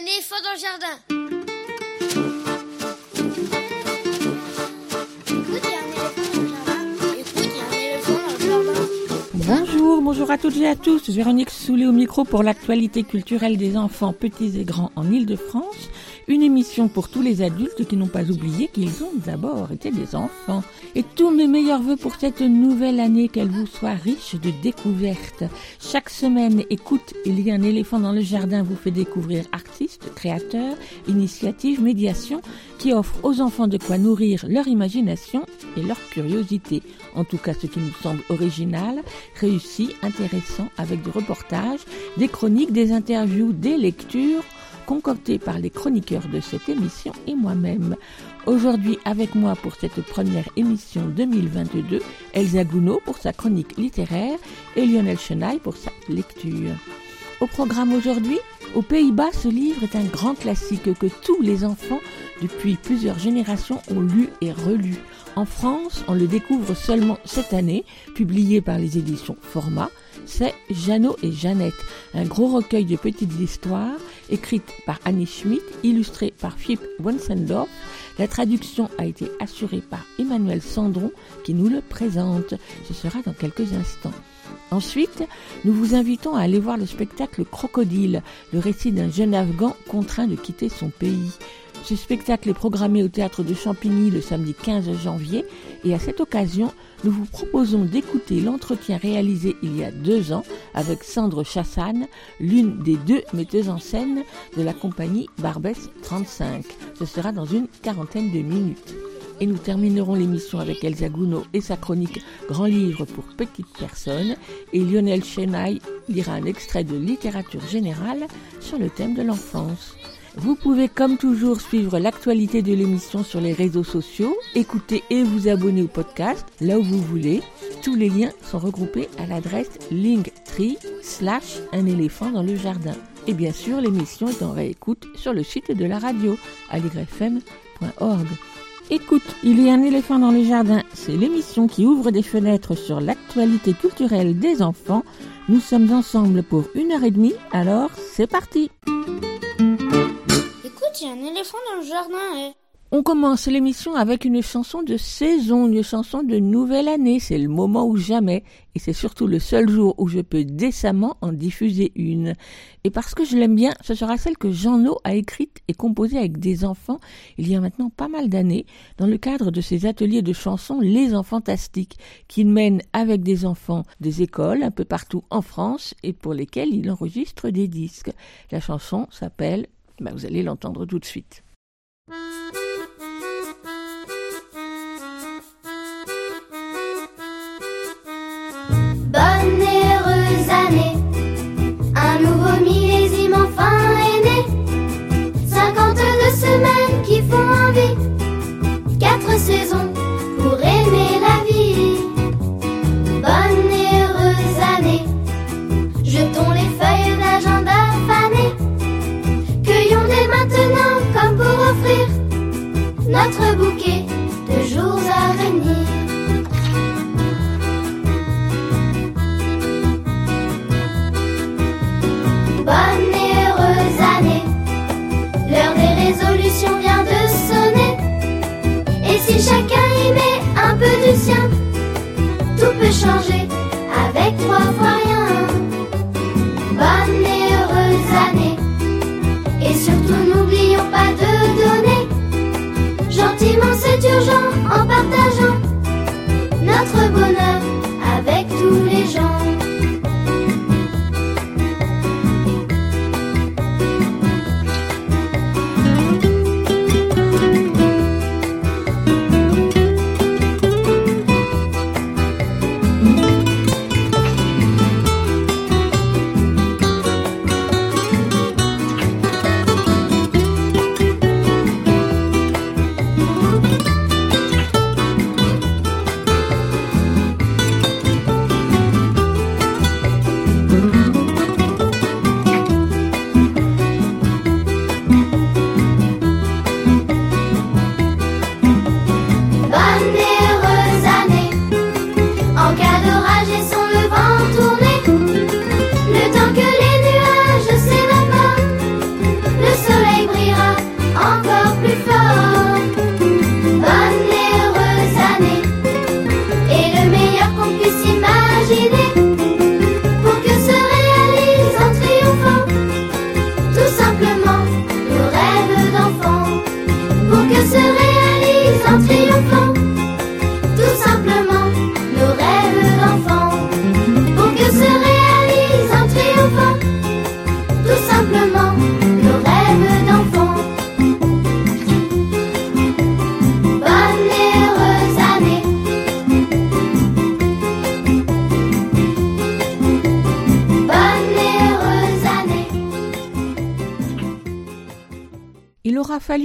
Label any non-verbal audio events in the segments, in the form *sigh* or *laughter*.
le jardin. Bonjour, bonjour à toutes et à tous. Véronique Soulet au micro pour l'actualité culturelle des enfants petits et grands en Ile-de-France. Une émission pour tous les adultes qui n'ont pas oublié qu'ils ont d'abord été des enfants. Et tous mes meilleurs voeux pour cette nouvelle année, qu'elle vous soit riche de découvertes. Chaque semaine, écoute, il y a un éléphant dans le jardin vous fait découvrir artistes, créateurs, initiatives, médiations qui offrent aux enfants de quoi nourrir leur imagination et leur curiosité. En tout cas, ce qui nous semble original, réussi, intéressant, avec des reportages, des chroniques, des interviews, des lectures, concoctées par les chroniqueurs de cette émission et moi-même. Aujourd'hui, avec moi pour cette première émission 2022, Elsa Gounod pour sa chronique littéraire et Lionel Chenaille pour sa lecture. Au programme aujourd'hui, aux Pays-Bas, ce livre est un grand classique que tous les enfants, depuis plusieurs générations, ont lu et relu. En France, on le découvre seulement cette année, publié par les éditions Format. C'est Jeannot et Jeannette, un gros recueil de petites histoires, écrites par Annie Schmidt, illustrées par Philippe Wensendorf. La traduction a été assurée par Emmanuel Sandron, qui nous le présente. Ce sera dans quelques instants. Ensuite, nous vous invitons à aller voir le spectacle Crocodile, le récit d'un jeune Afghan contraint de quitter son pays. Ce spectacle est programmé au théâtre de Champigny le samedi 15 janvier et à cette occasion, nous vous proposons d'écouter l'entretien réalisé il y a deux ans avec Sandre Chassagne, l'une des deux metteuses en scène de la compagnie Barbès 35. Ce sera dans une quarantaine de minutes. Et nous terminerons l'émission avec Elsa Gounod et sa chronique Grand livre pour petites personnes. Et Lionel Chenaille lira un extrait de littérature générale sur le thème de l'enfance. Vous pouvez comme toujours suivre l'actualité de l'émission sur les réseaux sociaux, écouter et vous abonner au podcast là où vous voulez. Tous les liens sont regroupés à l'adresse linktree slash un éléphant dans le jardin. Et bien sûr, l'émission est en réécoute sur le site de la radio aligrefm.org. Écoute, il y a un éléphant dans le jardin. C'est l'émission qui ouvre des fenêtres sur l'actualité culturelle des enfants. Nous sommes ensemble pour une heure et demie, alors c'est parti. Il y a un éléphant dans le jardin. eh. On commence l'émission avec une chanson de saison, une chanson de nouvelle année. C'est le moment ou jamais. Et c'est surtout le seul jour où je peux décemment en diffuser une. Et parce que je l'aime bien, ce sera celle que Jean-No a écrite et composée avec des enfants il y a maintenant pas mal d'années dans le cadre de ses ateliers de chansons Les Enfantastiques qu'il mène avec des enfants des écoles un peu partout en France et pour lesquels il enregistre des disques. La chanson s'appelle, ben vous allez l'entendre tout de suite. notre bouquet de jours à venir. Bonne et heureuse année, l'heure des résolutions vient de sonner. Et si chacun y met un peu du sien, tout peut changer avec trois fois. en partageant.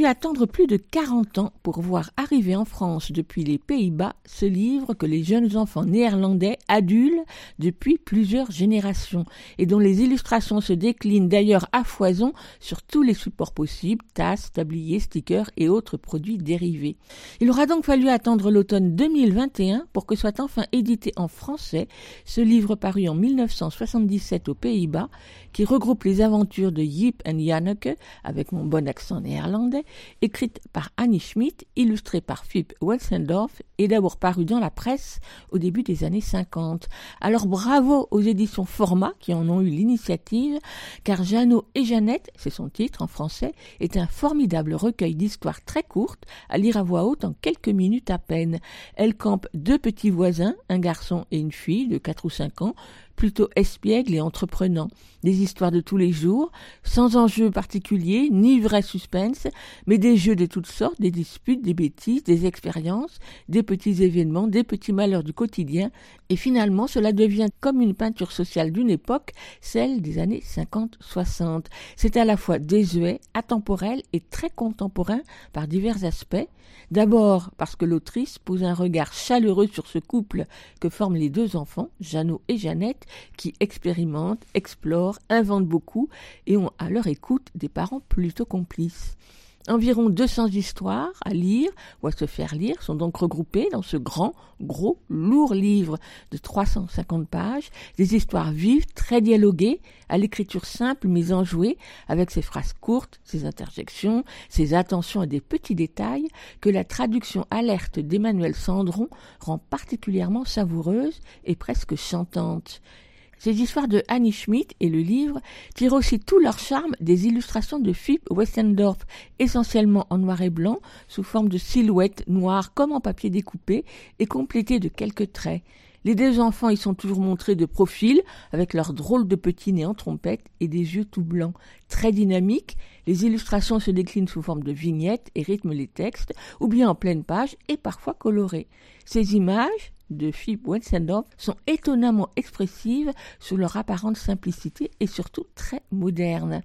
Attendre plus de 40 ans pour voir arriver en France depuis les Pays-Bas ce livre que les jeunes enfants néerlandais adulent depuis plusieurs générations et dont les illustrations se déclinent d'ailleurs à foison sur tous les supports possibles, tasses, tabliers, stickers et autres produits dérivés. Il aura donc fallu attendre l'automne 2021 pour que soit enfin édité en français ce livre paru en 1977 aux Pays-Bas qui regroupe les aventures de Yip and Janneke avec mon bon accent néerlandais néerlandais, écrite par Annie Schmidt, illustrée par Philippe Welsendorf et d'abord parue dans la presse au début des années 50. Alors bravo aux éditions Format qui en ont eu l'initiative, car Jeannot et Jeannette, c'est son titre en français, est un formidable recueil d'histoires très courtes à lire à voix haute en quelques minutes à peine. Elle campe deux petits voisins, un garçon et une fille de 4 ou 5 ans, plutôt espiègle et entreprenant. Des histoires de tous les jours, sans enjeu particulier, ni vrai suspense, mais des jeux de toutes sortes, des disputes, des bêtises, des expériences, des petits événements, des petits malheurs du quotidien, et finalement cela devient comme une peinture sociale d'une époque, celle des années 50-60. C'est à la fois désuet, atemporel et très contemporain par divers aspects. D'abord parce que l'autrice pose un regard chaleureux sur ce couple que forment les deux enfants, Jeannot et Jeannette, qui expérimentent, explorent, inventent beaucoup et ont à leur écoute des parents plutôt complices. Environ 200 histoires à lire ou à se faire lire sont donc regroupées dans ce grand, gros, lourd livre de 350 pages, des histoires vives, très dialoguées, à l'écriture simple mise en jouet, avec ses phrases courtes, ses interjections, ses attentions à des petits détails que la traduction alerte d'Emmanuel Sandron rend particulièrement savoureuse et presque chantante. Ces histoires de Annie Schmidt et le livre tirent aussi tout leur charme des illustrations de Philippe Westendorf, essentiellement en noir et blanc, sous forme de silhouettes noires comme en papier découpé et complétées de quelques traits. Les deux enfants y sont toujours montrés de profil, avec leurs drôles de petits nez en trompette et des yeux tout blancs. Très dynamiques, les illustrations se déclinent sous forme de vignettes et rythment les textes, ou bien en pleine page et parfois colorées. Ces images, de Philippe Wensendorf sont étonnamment expressives sous leur apparente simplicité et surtout très modernes.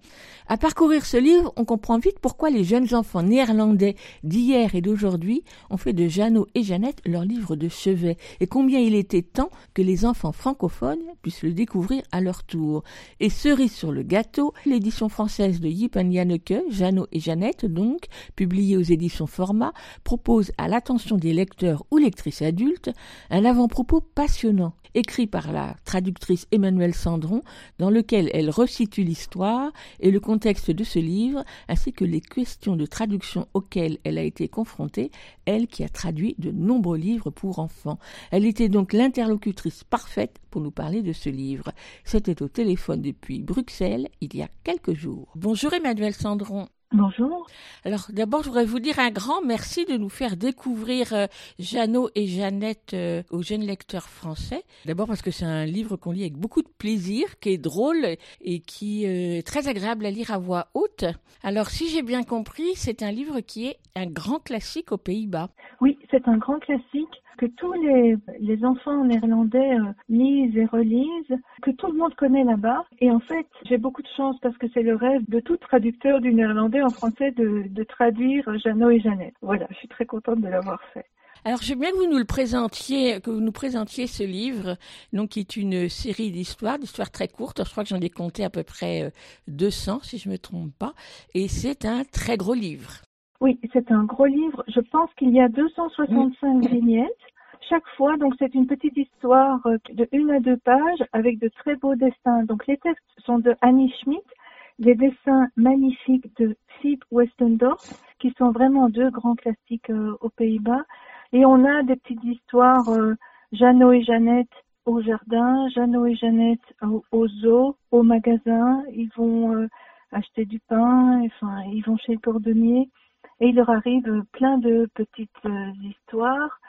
À parcourir ce livre, on comprend vite pourquoi les jeunes enfants néerlandais d'hier et d'aujourd'hui ont fait de Jeannot et Jeannette leur livre de chevet et combien il était temps que les enfants francophones puissent le découvrir à leur tour. Et cerise sur le gâteau, l'édition française de Yip and Janneke, Jeannot et Jeannette donc, publiée aux éditions Format, propose à l'attention des lecteurs ou lectrices adultes un avant-propos passionnant, écrit par la traductrice Emmanuelle Sandron, dans lequel elle resitue l'histoire et le contexte de ce livre, ainsi que les questions de traduction auxquelles elle a été confrontée, elle qui a traduit de nombreux livres pour enfants. Elle était donc l'interlocutrice parfaite pour nous parler de ce livre. C'était au téléphone depuis Bruxelles il y a quelques jours. Bonjour Emmanuelle Sandron. Bonjour. Alors d'abord, je voudrais vous dire un grand merci de nous faire découvrir euh, Jeannot et Jeannette euh, aux jeunes lecteurs français. D'abord parce que c'est un livre qu'on lit avec beaucoup de plaisir, qui est drôle et qui euh, est très agréable à lire à voix haute. Alors si j'ai bien compris, c'est un livre qui est un grand classique aux Pays-Bas. Oui, c'est un grand classique que tous les, les enfants néerlandais euh, lisent et relisent, que tout le monde connaît là-bas. Et en fait, j'ai beaucoup de chance parce que c'est le rêve de tout traducteur du néerlandais en français de, traduire Jeannot et Jeannette. Voilà, je suis très contente de l'avoir fait. Alors, j'aime bien que vous nous le présentiez, que vous nous présentiez ce livre, donc qui est une série d'histoires, d'histoires très courtes. Je crois que j'en ai compté à peu près 200, si je me trompe pas. Et c'est un très gros livre. Oui, c'est un gros livre. Je pense qu'il y a 265 vignettes. Chaque fois, donc c'est une petite histoire euh, de une à deux pages avec de très beaux dessins. Donc les textes sont de Annie Schmidt, les dessins magnifiques de Philippe Westendorf, qui sont vraiment deux grands classiques euh, aux Pays-Bas. Et on a des petites histoires, euh, Jeannot et Jeannette au jardin, Jeannot et Jeannette au, au zoo, au magasin. Ils vont euh, acheter du pain, enfin ils vont chez le cordonnier et il leur arrive plein de petites histoires.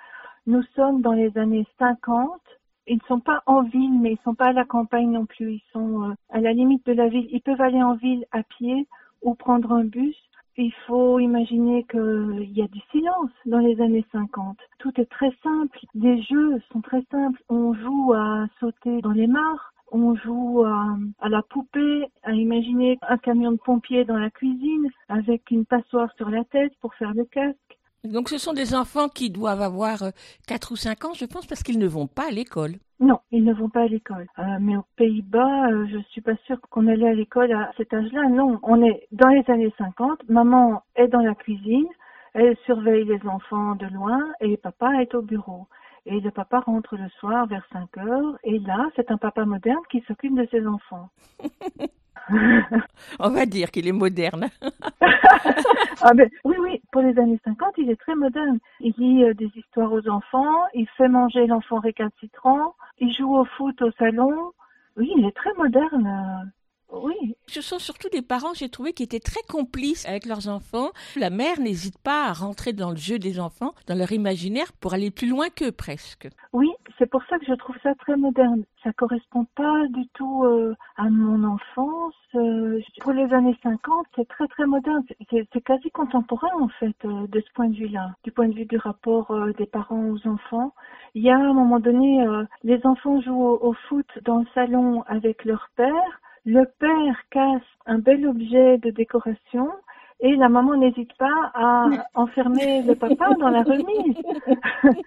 Nous sommes dans les années 50. Ils ne sont pas en ville, mais ils ne sont pas à la campagne non plus. Ils sont euh, à la limite de la ville. Ils peuvent aller en ville à pied ou prendre un bus. Il faut imaginer qu'il y a du silence dans les années 50. Tout est très simple. Les jeux sont très simples. On joue à sauter dans les mares. On joue à, à la poupée, à imaginer un camion de pompiers dans la cuisine avec une passoire sur la tête pour faire le casque. Donc ce sont des enfants qui doivent avoir euh, 4 ou 5 ans, je pense, parce qu'ils ne vont pas à l'école. Non, ils ne vont pas à l'école. Euh, mais aux Pays-Bas, euh, je suis pas sûre qu'on allait à l'école à cet âge-là. Non, on est dans les années 50. Maman est dans la cuisine, elle surveille les enfants de loin et papa est au bureau. Et le papa rentre le soir vers 5 heures et là, c'est un papa moderne qui s'occupe de ses enfants. *laughs* On va dire qu'il est moderne. *laughs* ah ben, oui, oui, pour les années 50, il est très moderne. Il lit euh, des histoires aux enfants, il fait manger l'enfant récalcitrant, il joue au foot au salon. Oui, il est très moderne. Oui, Ce sont surtout des parents, j'ai trouvé, qui étaient très complices avec leurs enfants. La mère n'hésite pas à rentrer dans le jeu des enfants, dans leur imaginaire, pour aller plus loin qu'eux presque. oui, c'est pour ça que je trouve ça très moderne. Ça correspond pas du tout euh, à mon enfance. Euh, pour les années 50, c'est très très moderne. C'est quasi contemporain en fait euh, de ce point de vue-là, du point de vue du rapport des parents aux enfants. Il y a à un moment donné, les enfants jouent au, au foot dans le salon avec leur père. Le père casse un bel objet de décoration et la maman n'hésite pas à *laughs* enfermer le papa dans la remise. *laughs*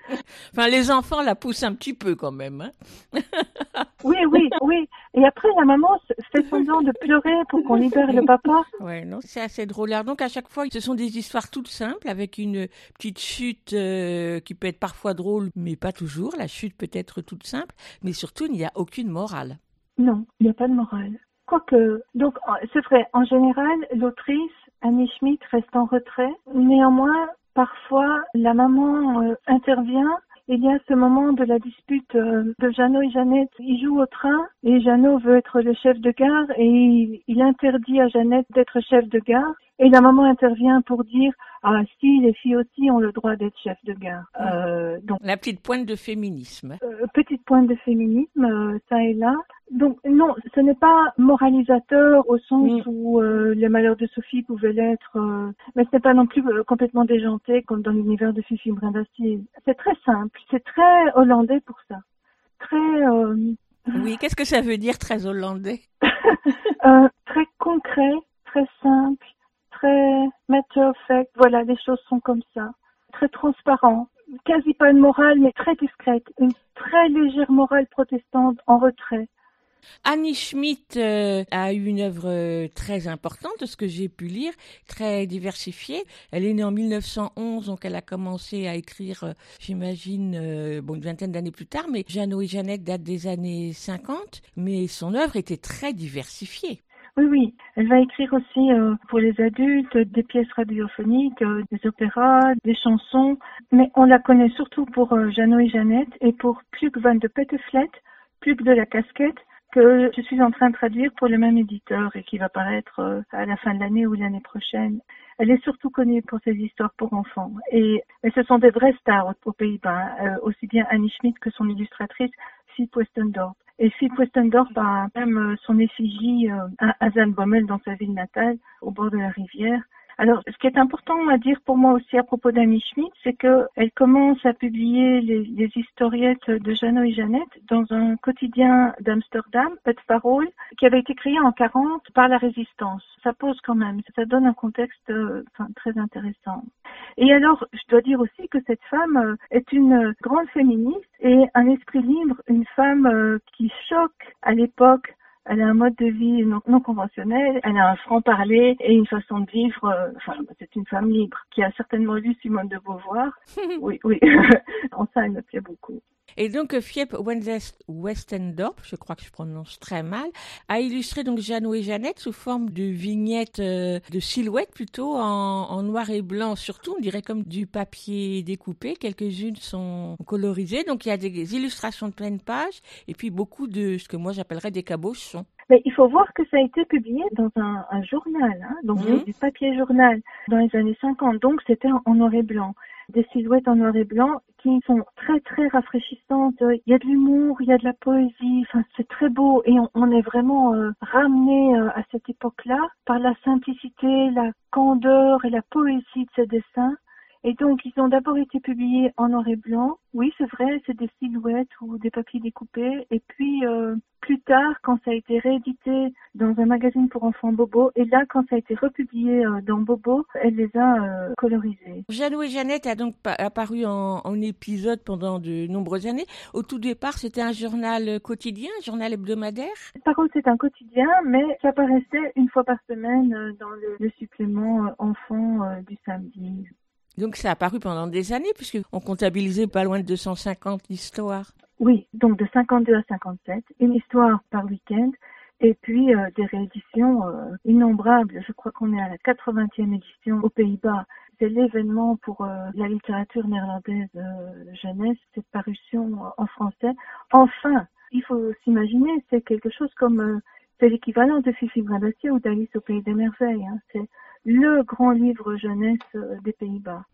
Enfin, les enfants la poussent un petit peu quand même. hein. *laughs* Oui, oui, oui. Et après, la maman fait semblant de pleurer pour qu'on libère le papa. Ouais, non, c'est assez drôle. Alors, donc, à chaque fois, ce sont des histoires toutes simples, avec une petite chute euh, qui peut être parfois drôle, mais pas toujours. La chute peut être toute simple, mais surtout, il n'y a aucune morale. Non, il n'y a pas de morale. Quoique, donc, en- c'est vrai, en général, l'autrice, Annie Schmidt, reste en retrait. Néanmoins, parfois, la maman euh, intervient. Il y a ce moment de la dispute euh, de Jeannot et Jeannette. Ils jouent au train et Jeannot veut être le chef de gare et il interdit à Jeannette d'être chef de gare. Et la maman intervient pour dire ah si les filles aussi ont le droit d'être chef de gare. Euh, donc La petite pointe de féminisme. euh, petite pointe de féminisme, euh, ça et là. Donc non, ce n'est pas moralisateur au sens Mm. où euh, les malheurs de Sophie pouvaient l'être, mais ce n'est pas non plus complètement déjanté comme dans l'univers de Fifi Brindacier. C'est très simple, c'est très hollandais pour ça. Très Oui, qu'est-ce que ça veut dire très hollandais? *laughs* Très concret, très simple, très matter of fact. Voilà, les choses sont comme ça. Très transparent. Quasi pas une morale, mais très discrète. Une très légère morale protestante en retrait. Annie Schmidt euh, a eu une œuvre euh, très importante, de ce que j'ai pu lire, très diversifiée. Elle est née en 1911, donc elle a commencé à écrire, euh, j'imagine, une vingtaine d'années plus tard, mais Jeannot et Jeannette datent des années 50, mais son œuvre était très diversifiée. Oui, oui. Elle va écrire aussi euh, pour les adultes des pièces radiophoniques, euh, des opéras, des chansons. Mais on la connaît surtout pour euh, Jeannot et Jeannette et pour Pluk van de Petteflet, Pluk de la casquette, que je suis en train de traduire pour le même éditeur et qui va paraître euh, à la fin de l'année ou l'année prochaine. Elle est surtout connue pour ses histoires pour enfants. Et, ce sont des vraies stars aux, aux Pays-Bas, euh, aussi bien Annie Schmidt que son illustratrice, Fiep Westendorp. Et Fiep Westendorp a même euh, son effigie euh, à Azanbommel dans sa ville natale, au bord de la rivière. Alors, ce qui est important à dire pour moi aussi à propos d'Annie Schmidt, c'est qu'elle commence à publier les, historiettes de Jeannot et Jeannette dans un quotidien d'Amsterdam, Het Parool, qui avait été créé en 40 par la résistance. Ça pose quand même, ça donne un contexte euh, enfin, très intéressant. Et alors, je dois dire aussi que cette femme euh, est une grande féministe et un esprit libre, une femme euh, qui choque à l'époque elle a un mode de vie non, non conventionnel, elle a un franc-parler et une façon de vivre. euh, Enfin, c'est une femme libre qui a certainement lu Simone de Beauvoir. *laughs* Oui, oui. *laughs* en ça, elle me plaît beaucoup. Et donc, Fiep Westendorp, je crois que je prononce très mal, a illustré donc Jeannot et Jeannette sous forme de vignettes, euh, de silhouettes plutôt, en, en noir et blanc surtout, on dirait comme du papier découpé. Quelques-unes sont colorisées, donc il y a des illustrations de pleine page, et puis beaucoup de ce que moi j'appellerais des cabochons. Mais il faut voir que ça a été publié dans un, un journal, hein, donc Mhm. du papier journal dans les années 50, donc c'était en noir et blanc. Des silhouettes en noir et blanc qui sont très très rafraîchissantes. Il y a de l'humour, il y a de la poésie, enfin c'est très beau et on, on est vraiment euh, ramené euh, à cette époque-là par la simplicité, la candeur et la poésie de ces dessins. Et donc, ils ont d'abord été publiés en noir et blanc. Oui, c'est vrai, c'est des silhouettes ou des papiers découpés. Et puis, euh, plus tard, quand ça a été réédité dans un magazine pour enfants Bobo, et là, quand ça a été republié euh, dans Bobo, elle les a euh, colorisés. Jeannot et Jeannette a donc pa- apparu en, en épisode pendant de nombreuses années. Au tout départ, c'était un journal quotidien, un journal hebdomadaire. Par contre, c'est un quotidien, mais ça paraissait une fois par semaine euh, dans le, le supplément enfant euh, du samedi. Donc ça a apparu pendant des années, puisqu'on comptabilisait pas loin de 250 histoires. Oui, donc de 52 à 57, une histoire par week-end, et puis euh, des rééditions euh, innombrables. Je crois qu'on est à la 80e édition aux Pays-Bas. C'est l'événement pour euh, la littérature néerlandaise jeunesse, cette parution en français. Enfin, il faut s'imaginer, c'est quelque chose comme, c'est l'équivalent de Fifi Bradassier ou d'Alice au Pays des Merveilles. hein. C'est le grand livre jeunesse euh, des Pays-Bas.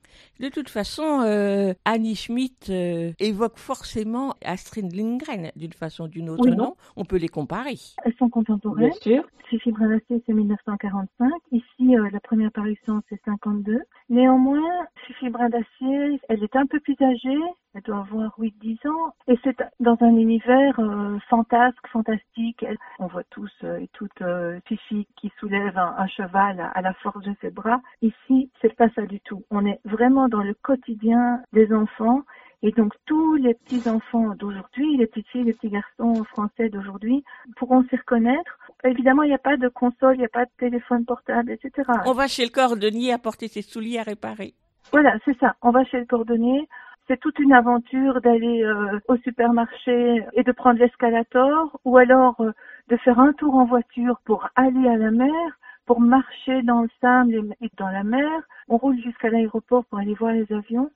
De toute façon, euh, Annie Schmidt euh, évoque forcément Astrid Lindgren d'une façon ou d'une autre, Oui, non? Non. On peut les comparer. Elles sont contemporaines. Bien sûr. Fifi Bradassier, c'est 1945. Ici, euh, la première parution, c'est 52. Néanmoins, Fifi Bradassier, elle est un peu plus âgée. Elle doit avoir 8-10 ans. Et c'est dans un univers euh, fantasque, fantastique. On voit tous euh, et toutes euh, Fifi qui soulève un, un cheval à, à la force de ses bras. Ici, c'est pas ça du tout. On est vraiment dans le quotidien des enfants. Et donc, tous les petits-enfants d'aujourd'hui, les petites filles, les petits garçons français d'aujourd'hui, pourront s'y reconnaître. Évidemment, il n'y a pas de console, il n'y a pas de téléphone portable, etc. On va chez le cordonnier apporter ses souliers à réparer. Voilà, c'est ça. On va chez le cordonnier. C'est toute une aventure d'aller euh, au supermarché et de prendre l'escalator ou alors euh, de faire un tour en voiture pour aller à la mer, pour marcher dans le sable et dans la mer. On roule jusqu'à l'aéroport pour aller voir les avions.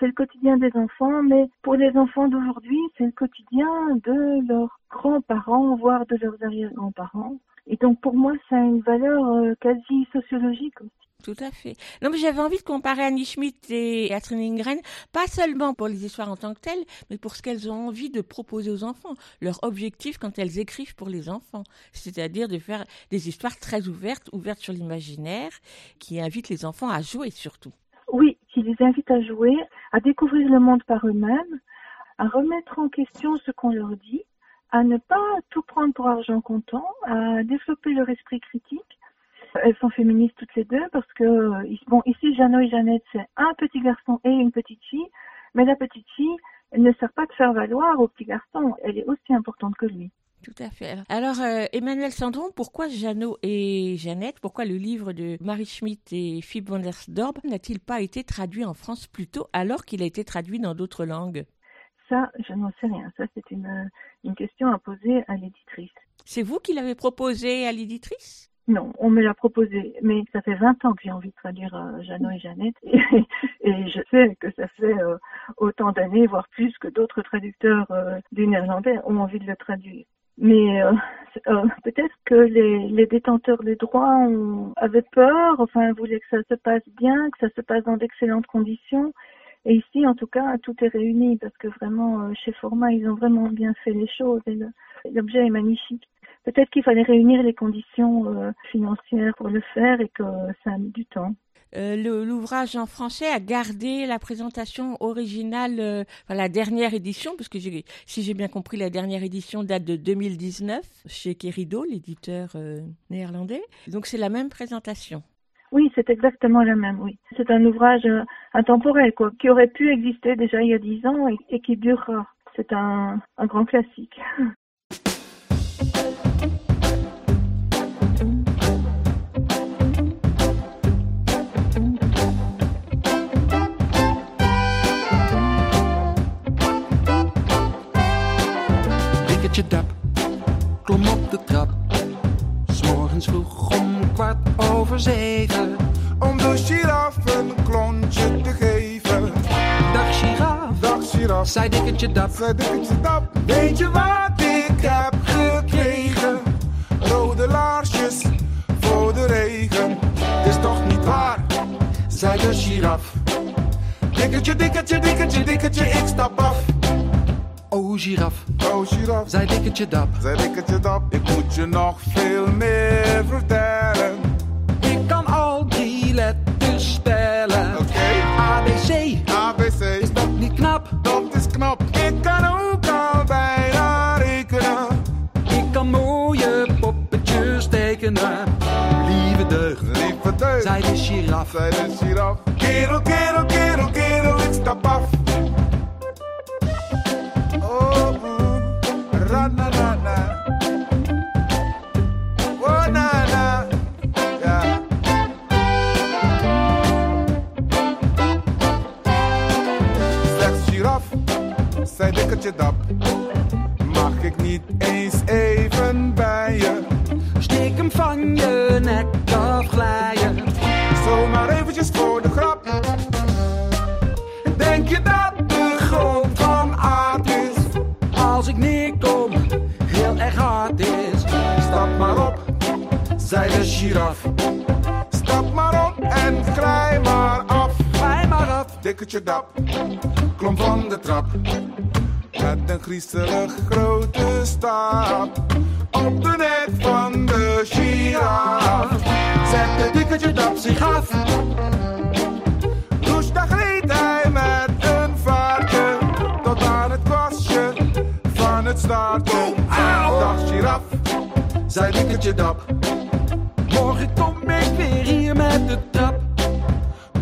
C'est le quotidien des enfants, mais pour les enfants d'aujourd'hui, c'est le quotidien de leurs grands-parents, voire de leurs arrière-grands-parents. Et donc pour moi, ça a une valeur euh, quasi sociologique aussi. Tout à fait. Non, mais j'avais envie de comparer Annie Schmidt et Astrid Lindgren, pas seulement pour les histoires en tant que telles, mais pour ce qu'elles ont envie de proposer aux enfants, leur objectif quand elles écrivent pour les enfants, c'est-à-dire de faire des histoires très ouvertes, ouvertes sur l'imaginaire, qui invitent les enfants à jouer surtout. Oui, qui les invite à jouer, à découvrir le monde par eux-mêmes, à remettre en question ce qu'on leur dit, à ne pas tout prendre pour argent comptant, à développer leur esprit critique. Elles sont féministes toutes les deux parce que, euh, bon, ici, Jeannot et Jeannette, c'est un petit garçon et une petite fille, mais la petite fille, elle ne sert pas de faire valoir au petit garçon, elle est aussi importante que lui. Tout à fait. Alors, euh, Emmanuel Sandron, pourquoi Jeannot et Jeannette, pourquoi le livre de Marie Schmidt et Philippe van der Storb n'a-t-il pas été traduit en France plus tôt alors qu'il a été traduit dans d'autres langues? Ça, je n'en sais rien. Ça, c'est une, une question à poser à l'éditrice. C'est vous qui l'avez proposé à l'éditrice? Non, on me l'a proposé, mais ça fait 20 ans que j'ai envie de traduire euh, Jeannot et Jeannette, et, je sais que ça fait euh, autant d'années, voire plus, que d'autres traducteurs euh, du néerlandais ont envie de le traduire. Mais peut-être que les, détenteurs des droits avaient peur, enfin voulaient que ça se passe bien, que ça se passe dans d'excellentes conditions. Et ici, en tout cas, tout est réuni parce que vraiment, chez Format, ils ont vraiment bien fait les choses et l'objet est magnifique. Peut-être qu'il fallait réunir les conditions euh, financières pour le faire et que ça a mis du temps. Euh, L'ouvrage en français a gardé la présentation originale, euh, enfin, la dernière édition, parce que si j'ai bien compris, la dernière édition date de 2019 chez Kerido, l'éditeur euh, néerlandais. Donc c'est la même présentation. Oui, c'est exactement la même, oui. C'est un ouvrage intemporel, quoi, qui aurait pu exister déjà il y a dix ans et, et qui durera. C'est un, un grand classique. *laughs* Dikkertje dap, klom op de trap. S'morgens vroeg om kwart over zeven. om de giraf een klontje te geven. Dag giraf, Dag giraf, zei dikkertje dap. zei dikketje dap. Weet je wat ik heb gekregen? Rode laarsjes voor de regen. Het is toch niet waar, zei de giraf. Dikkertje, dikkertje, dikkertje, dikkertje, ik stap af. Oh giraf, oh giraf, zij dikkertje dap, zij dikketje dap. Ik moet je nog veel meer vertellen. Ik kan al die letters spellen. Oké. ABC, ABC. Is dat niet knap? Dat is knap. Ik kan ook al bijna rekenen. Ik kan mooie poppetjes tekenen. Lieve deugd, lieve deugd. Zij is giraf, zij de giraf. Kerel, kerel, kerel, kerel, ik stap af. Zijn dikkertje dap. Mag ik niet eens even bij je? Steek hem van je giraf. stap maar op en glij maar af. Glij maar af. Dikkertje dap, klom van de trap. Met een griezelig grote stap. Op de nek van de giraf. Zet de dikkertje dap zich af. Daar gleed hij met een vaartje. Tot aan het kwastje van het staartje. Dag giraf, Zei dikkertje dap. De trap.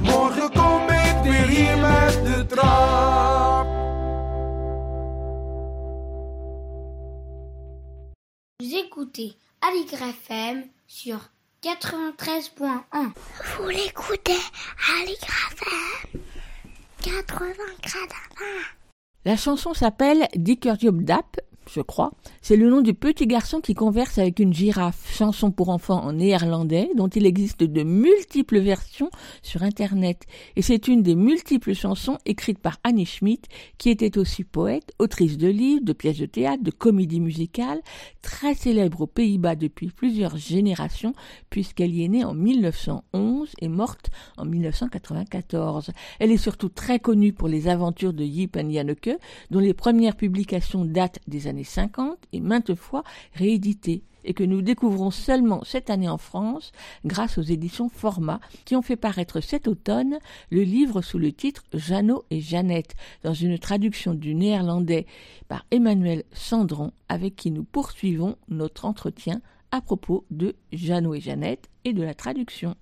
morgen kom ik weer hier met de trap. Vous écoutez Aligre FM sur 93.1. Vous l'écoutez à l'IGRAFM 80 gradins. La chanson s'appelle Dikker Job Dap, je crois. C'est le nom du petit garçon qui converse avec une girafe. Chanson pour enfants en néerlandais dont il existe de multiples versions sur Internet. Et c'est une des multiples chansons écrites par Annie Schmidt, qui était aussi poète, autrice de livres, de pièces de théâtre, de comédies musicales, très célèbre aux Pays-Bas depuis plusieurs générations, puisqu'elle y est née en 1911 et morte en 1994. Elle est surtout très connue pour les aventures de Yip and Janneke, dont les premières publications datent des années 50 maintes fois rééditées et que nous découvrons seulement cette année en France grâce aux éditions Format qui ont fait paraître cet automne le livre sous le titre Jeannot et Jeannette dans une traduction du néerlandais par Emmanuel Sandron avec qui nous poursuivons notre entretien à propos de Jeannot et Jeannette et de la traduction.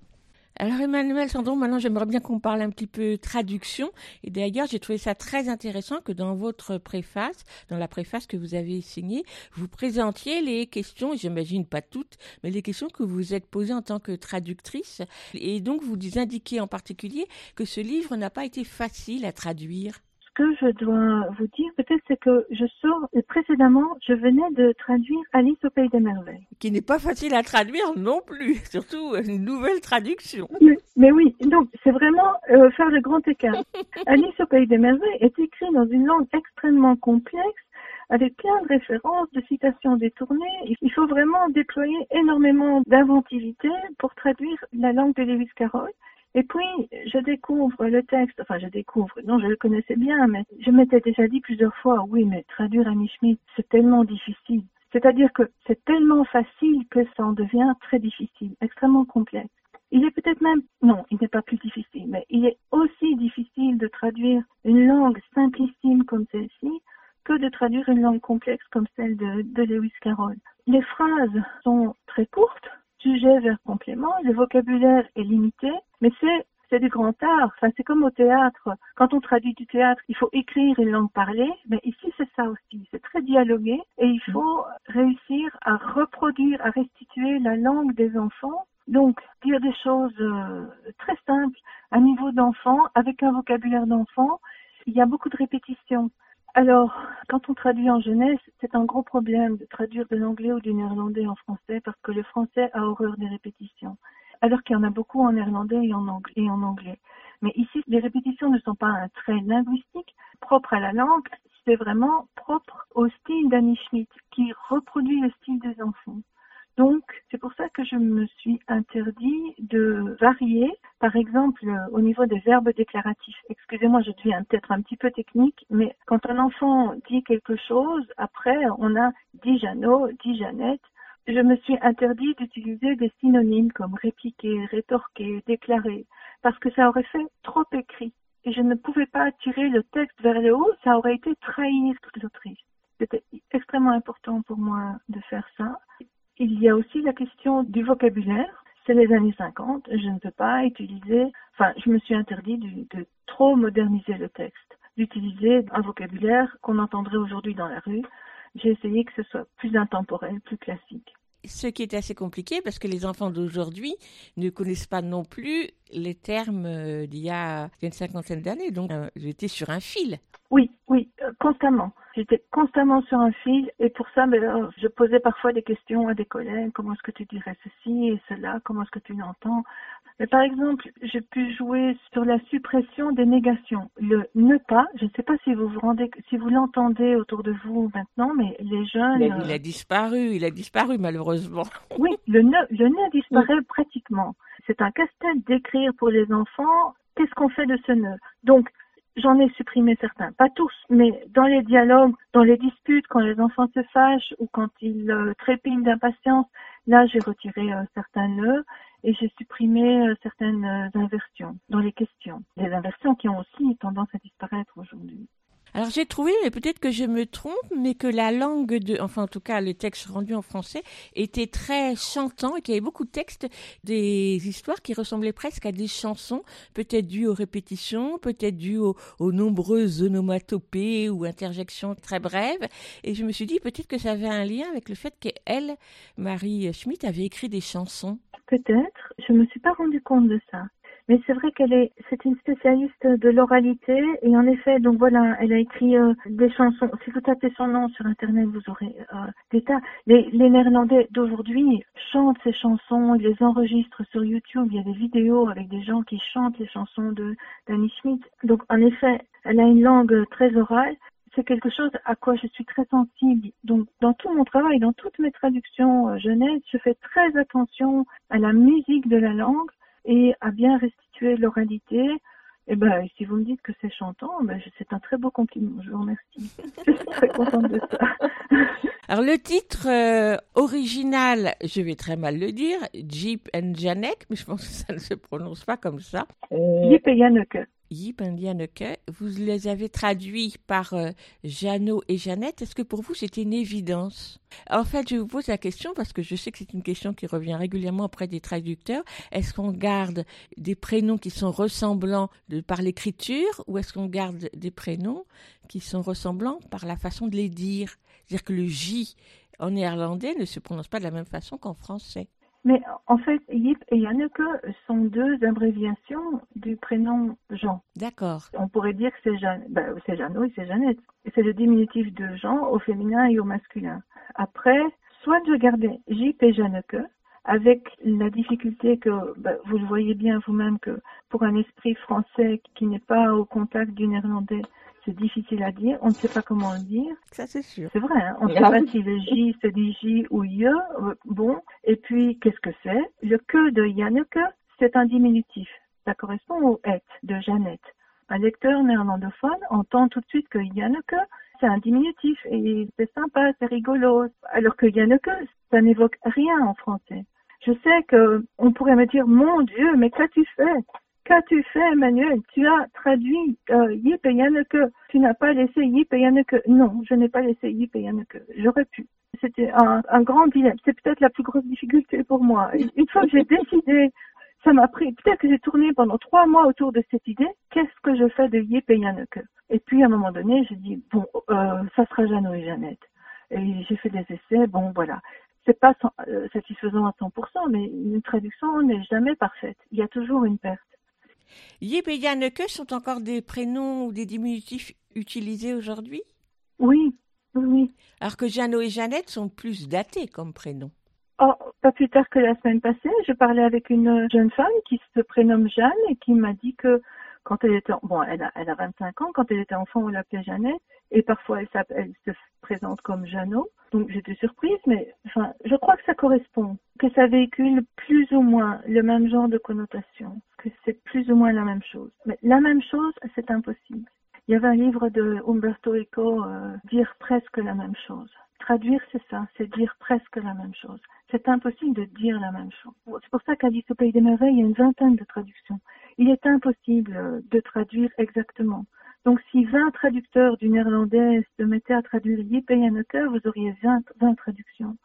Alors Emmanuel Sandron, maintenant j'aimerais bien qu'on parle un petit peu traduction. Et d'ailleurs, j'ai trouvé ça très intéressant que dans votre préface, dans la préface que vous avez signée, vous présentiez les questions, j'imagine pas toutes, mais les questions que vous vous êtes posées en tant que traductrice. Et donc vous indiquez en particulier que ce livre n'a pas été facile à traduire. Ce que je dois vous dire, peut-être, c'est que je sors, et précédemment, je venais de traduire Alice au Pays des Merveilles. Qui n'est pas facile à traduire non plus, *laughs* surtout une nouvelle traduction. Mais, mais oui, donc c'est vraiment euh, faire le grand écart. *laughs* Alice au Pays des Merveilles est écrit dans une langue extrêmement complexe, avec plein de références, de citations détournées. Il faut vraiment déployer énormément d'inventivité pour traduire la langue de Lewis Carroll. Et puis, je découvre le texte, enfin je découvre, non, je le connaissais bien, mais je m'étais déjà dit plusieurs fois, oui, mais traduire Annie Schmidt, c'est tellement difficile. C'est-à-dire que c'est tellement facile que ça en devient très difficile, extrêmement complexe. Il est peut-être même, non, il n'est pas plus difficile, mais il est aussi difficile de traduire une langue simplissime comme celle-ci que de traduire une langue complexe comme celle de, de Lewis Carroll. Les phrases sont très courtes, sujet vers complément, le vocabulaire est limité, mais c'est c'est du grand art. Enfin, c'est comme au théâtre. Quand on traduit du théâtre, il faut écrire une langue parlée. Mais ici, c'est ça aussi. C'est très dialogué et il faut réussir à reproduire, à restituer la langue des enfants. Donc, dire des choses euh, très simples à niveau d'enfant, avec un vocabulaire d'enfant. Il y a beaucoup de répétitions. Alors, quand on traduit en jeunesse, c'est un gros problème de traduire de l'anglais ou du néerlandais en français parce que le français a horreur des répétitions. Alors qu'il y en a beaucoup en néerlandais et en anglais. Mais ici, les répétitions ne sont pas un trait linguistique propre à la langue, c'est vraiment propre au style d'Annie Schmidt qui reproduit le style des enfants. Donc, c'est pour ça que je me suis interdit de varier, par exemple, au niveau des verbes déclaratifs. Excusez-moi, je deviens peut-être un petit peu technique, mais quand un enfant dit quelque chose, après, on a dit Jeannot, dit Jeannette. Je me suis interdit d'utiliser des synonymes comme répliquer, rétorquer, déclarer, parce que ça aurait fait trop écrit. Et je ne pouvais pas tirer le texte vers le haut, ça aurait été trahir toute l'autrice. C'était extrêmement important pour moi de faire ça. Il y a aussi la question du vocabulaire. c'est les années 50, je ne peux pas utiliser, enfin, je me suis interdit de, de trop moderniser le texte, d'utiliser un vocabulaire qu'on entendrait aujourd'hui dans la rue. J'ai essayé que ce soit plus intemporel, plus classique. Ce qui est assez compliqué parce que les enfants d'aujourd'hui ne connaissent pas non plus les termes euh, d'il y a une cinquantaine d'années. Donc, euh, j'étais sur un fil. Oui, oui, euh, constamment. J'étais constamment sur un fil et pour ça, mais, euh, je posais parfois des questions à des collègues. Comment est-ce que tu dirais ceci et cela? Comment est-ce que tu l'entends? Mais par exemple, j'ai pu jouer sur la suppression des négations. Le ne pas, je ne sais pas si vous vous rendez, si vous l'entendez autour de vous maintenant, mais les jeunes. Il a, il euh, a disparu, il a disparu malheureusement. *laughs* oui, le ne, le ne disparaît pratiquement. C'est un casse-tête d'écrire pour les enfants. Qu'est-ce qu'on fait de ce ne? Donc, j'en ai supprimé certains, pas tous, mais dans les dialogues, dans les disputes, quand les enfants se fâchent ou quand ils euh, trépignent d'impatience, là, j'ai retiré euh, certains ne et j'ai supprimé euh, certaines inversions dans les questions. Des inversions qui ont aussi tendance à disparaître aujourd'hui. Alors j'ai trouvé, mais peut-être que je me trompe, mais que la langue de, enfin en tout cas le texte rendu en français était très chantant et qu'il y avait beaucoup de textes, des histoires qui ressemblaient presque à des chansons, peut-être dues aux répétitions, peut-être dues aux, nombreuses onomatopées ou interjections très brèves. Et je me suis dit peut-être que ça avait un lien avec le fait qu'elle, Marie Schmitt, avait écrit des chansons. Peut-être, je me suis pas rendu compte de ça. Mais c'est vrai qu'elle est, c'est une spécialiste de l'oralité et en effet, donc voilà, elle a écrit euh, des chansons. Si vous tapez son nom sur internet, vous aurez euh, des tas. Les, les Néerlandais d'aujourd'hui chantent ces chansons, ils les enregistrent sur YouTube. Il y a des vidéos avec des gens qui chantent les chansons de d'Annie Schmidt. Donc en effet, elle a une langue très orale. C'est quelque chose à quoi je suis très sensible. Donc, dans tout mon travail, dans toutes mes traductions euh, jeunesse, je fais très attention à la musique de la langue et à bien restituer l'oralité. Et ben, si vous me dites que c'est chantant, ben, c'est un très beau compliment. Je vous remercie. *laughs* Je suis très contente de ça. *laughs* Alors le titre euh, original, je vais très mal le dire, Jeep and Janek, mais je pense que ça ne se prononce pas comme ça. Yip et Yanneke. Vous les avez traduits par euh, Jeannot et Jeannette. Est-ce que pour vous c'était une évidence? En fait, je vous pose la question parce que je sais que c'est une question qui revient régulièrement auprès des traducteurs. Est-ce qu'on garde des prénoms qui sont ressemblants par l'écriture ou est-ce qu'on garde des prénoms qui sont ressemblants par la façon de les dire? C'est-à-dire que le J en néerlandais ne se prononce pas de la même façon qu'en français. Mais en fait, Yip et Yanneke sont deux abréviations du prénom Jean. D'accord. On pourrait dire que c'est Jeanne, ben, c'est Jeannot et c'est Jeannette. Et c'est le diminutif de Jean au féminin et au masculin. Après, soit je gardais Jip et Janneke, avec la difficulté que, ben, vous le voyez bien vous-même, que pour un esprit français qui n'est pas au contact du néerlandais, c'est difficile à dire, on ne sait pas comment le dire. Ça c'est sûr. C'est vrai, hein, on ne sait pas si le J se dit J ou J. euh, Bon, et puis qu'est-ce que c'est? Le que de Yanneke, c'est un diminutif. Ça correspond au et de Jeannette. Un lecteur néerlandophone entend tout de suite que Yanneke, c'est un diminutif et c'est sympa, c'est rigolo. Alors que Yanneke, ça n'évoque rien en français. Je sais que on pourrait me dire, mon Dieu, mais qu'as-tu fait? Qu'as-tu fait, Emmanuel Tu as traduit euh, Yip et. Tu n'as pas laissé Yip et Yanneke. Non, je n'ai pas laissé Yip et Yanneke. J'aurais pu. C'était un, un grand dilemme. C'est peut-être la plus grosse difficulté pour moi. Une fois que j'ai décidé, ça m'a pris, peut-être que j'ai tourné pendant trois mois autour de cette idée. Qu'est-ce que je fais de Yip et Yanneke Et puis, à un moment donné, j'ai dit, bon, euh, ça sera Jeannot et Jeannette. Et j'ai fait des essais. Bon, voilà c'est pas euh, satisfaisant à 100%, mais une traduction n'est jamais parfaite. Il y a toujours une perte. Yip et Janneke sont encore des prénoms ou des diminutifs utilisés aujourd'hui? Oui, oui, oui. Alors que Jeannot et Jeannette sont plus datés comme prénoms. Oh, pas plus tard que la semaine passée, je parlais avec une jeune femme qui se prénomme Jeanne et qui m'a dit que quand elle était, bon, elle a, elle a 25 ans, quand elle était enfant, on l'appelait Jeannette et parfois elle, elle se présente comme Jeannot. Donc j'étais surprise, mais enfin, je crois que ça correspond, que ça véhicule plus ou moins le même genre de connotation, que c'est plus ou moins la même chose. Mais la même chose, c'est impossible. Il y avait un livre de Umberto Eco, euh, dire presque la même chose. Traduire, c'est ça, c'est dire presque la même chose. C'est impossible de dire la même chose. C'est pour ça qu'Alice au Pays des Merveilles, il y a une vingtaine de traductions. Il est impossible euh, de traduire exactement. Donc si 20 traducteurs du néerlandais se mettaient à traduire Yip et Yanneke, vous auriez 20, 20 traductions.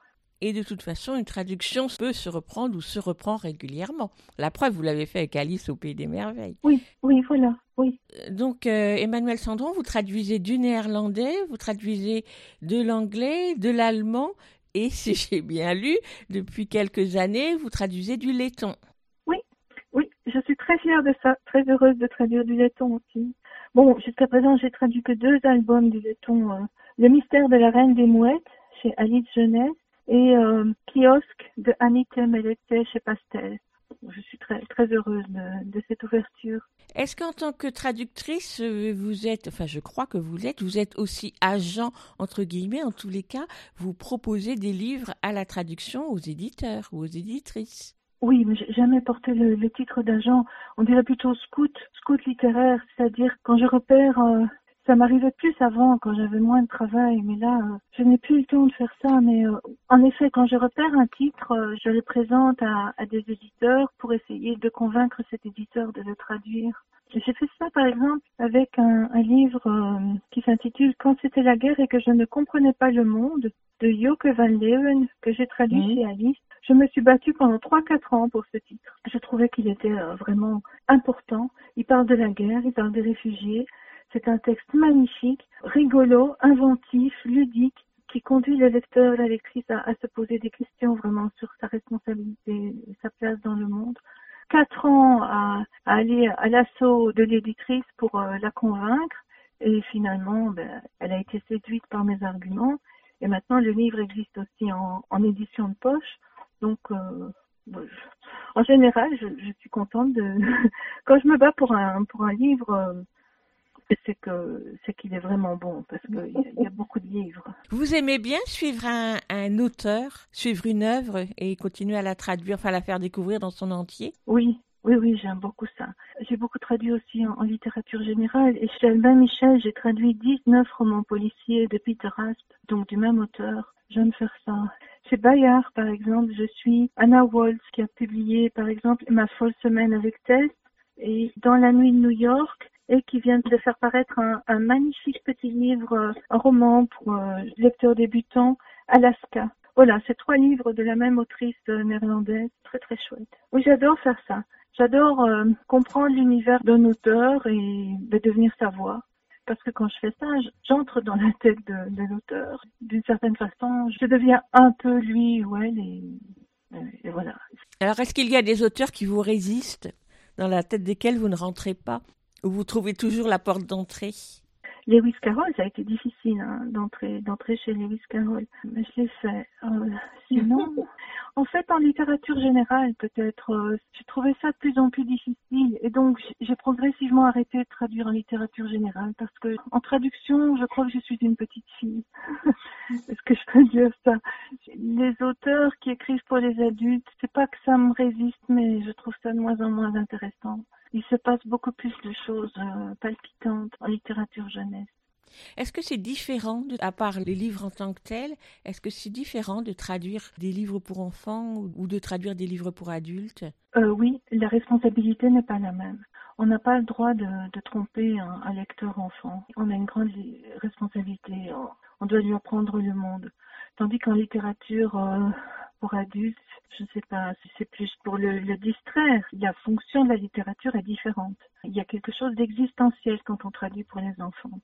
Et de toute façon, une traduction peut se reprendre ou se reprend régulièrement. La preuve, vous l'avez fait avec Alice au Pays des Merveilles. Oui, oui, voilà, oui. Euh, Donc, euh, Emmanuel Sandron, vous traduisez du néerlandais, vous traduisez de l'anglais, de l'allemand, et *laughs* si j'ai bien lu, depuis quelques années, vous traduisez du laiton. Je suis très fière de ça, très heureuse de traduire du laiton aussi. Bon, jusqu'à présent, j'ai traduit que deux albums du laiton. euh, Le mystère de la Reine des Mouettes, chez Alice Jeunesse, et euh, Kiosque de Annick Melete chez Pastel. Je suis très, très heureuse de, de cette ouverture. Est-ce qu'en tant que traductrice, euh, vous êtes, enfin je crois que vous l'êtes, vous êtes aussi agent, entre guillemets, en tous les cas, vous proposez des livres à la traduction aux éditeurs ou aux éditrices? Oui, mais j'ai jamais porté le, le titre d'agent. On dirait plutôt scout, scout littéraire, c'est-à-dire quand je repère, euh, ça m'arrivait plus avant quand j'avais moins de travail, mais là, euh, je n'ai plus le temps de faire ça. Mais euh, en effet, quand je repère un titre, euh, je le présente à, à des éditeurs pour essayer de convaincre cet éditeur de le traduire. J'ai fait ça, par exemple, avec un, un livre euh, qui s'intitule Quand c'était la guerre et que je ne comprenais pas le monde de Joke van Leeuwen, que j'ai traduit chez Alice. Je me suis battue pendant 3-4 ans pour ce titre. Je trouvais qu'il était euh, vraiment important. Il parle de la guerre, il parle des réfugiés. C'est un texte magnifique, rigolo, inventif, ludique, qui conduit le lecteur, la lectrice à, se poser des questions vraiment sur sa responsabilité sa place dans le monde. Quatre ans à, à aller à l'assaut de l'éditrice pour euh, la convaincre et finalement, ben, elle a été séduite par mes arguments et maintenant le livre existe aussi en, en édition de poche. Donc, euh, en général, je, je suis contente de *laughs* quand je me bats pour un pour un livre. euh, c'est que c'est qu'il est vraiment bon parce qu'il y, y a beaucoup de livres. Vous aimez bien suivre un, un auteur, suivre une œuvre et continuer à la traduire, enfin la faire découvrir dans son entier? Oui, oui, oui, j'aime beaucoup ça. J'ai beaucoup traduit aussi en, littérature générale et chez Albin Michel, j'ai traduit 19 romans policiers de Peter Rasp, donc du même auteur. J'aime faire ça. Chez Bayard, par exemple, je suis Anna Waltz qui a publié, par exemple, Ma folle semaine avec Tess et Dans la nuit de New York et qui vient de faire paraître un, magnifique petit livre, euh, un roman pour euh, lecteurs débutants, Alaska. Voilà, c'est trois livres de la même autrice euh, néerlandaise, très très chouette. Oui, j'adore faire ça. J'adore euh, comprendre l'univers d'un auteur et de devenir sa voix. Parce que quand je fais ça, j'entre dans la tête de, l'auteur. D'une certaine façon, je deviens un peu lui ou elle et, et voilà. Alors est-ce qu'il y a des auteurs qui vous résistent, dans la tête desquels vous ne rentrez pas, ou vous trouvez toujours la porte d'entrée? Lewis Carroll, ça a été difficile hein, d'entrer d'entrer chez Lewis Carroll, mais je l'ai fait. Euh, sinon, *laughs* en fait, en littérature générale, peut-être, euh, j'ai trouvé ça de plus en plus difficile, et donc j'ai progressivement arrêté de traduire en littérature générale parce que en traduction, je crois que je suis une petite fille. *laughs* Est-ce que je peux dire ça? Les auteurs qui écrivent pour les adultes, c'est pas que ça me résiste, mais je trouve ça de moins en moins intéressant. Il se passe beaucoup plus de choses euh, palpitantes en littérature jeunesse. Est-ce que c'est différent, de- à part les livres en tant que tels, est-ce que c'est différent de traduire des livres pour enfants ou, de traduire des livres pour adultes? Euh, oui, la responsabilité n'est pas la même. On n'a pas le droit de, de tromper un, un lecteur enfant. On a une grande li- responsabilité. On, on doit lui apprendre le monde. Tandis qu'en littérature euh, pour adultes, je ne sais pas si c'est plus pour le, le distraire. La fonction de la littérature est différente. Il y a quelque chose d'existentiel quand on traduit pour les enfants.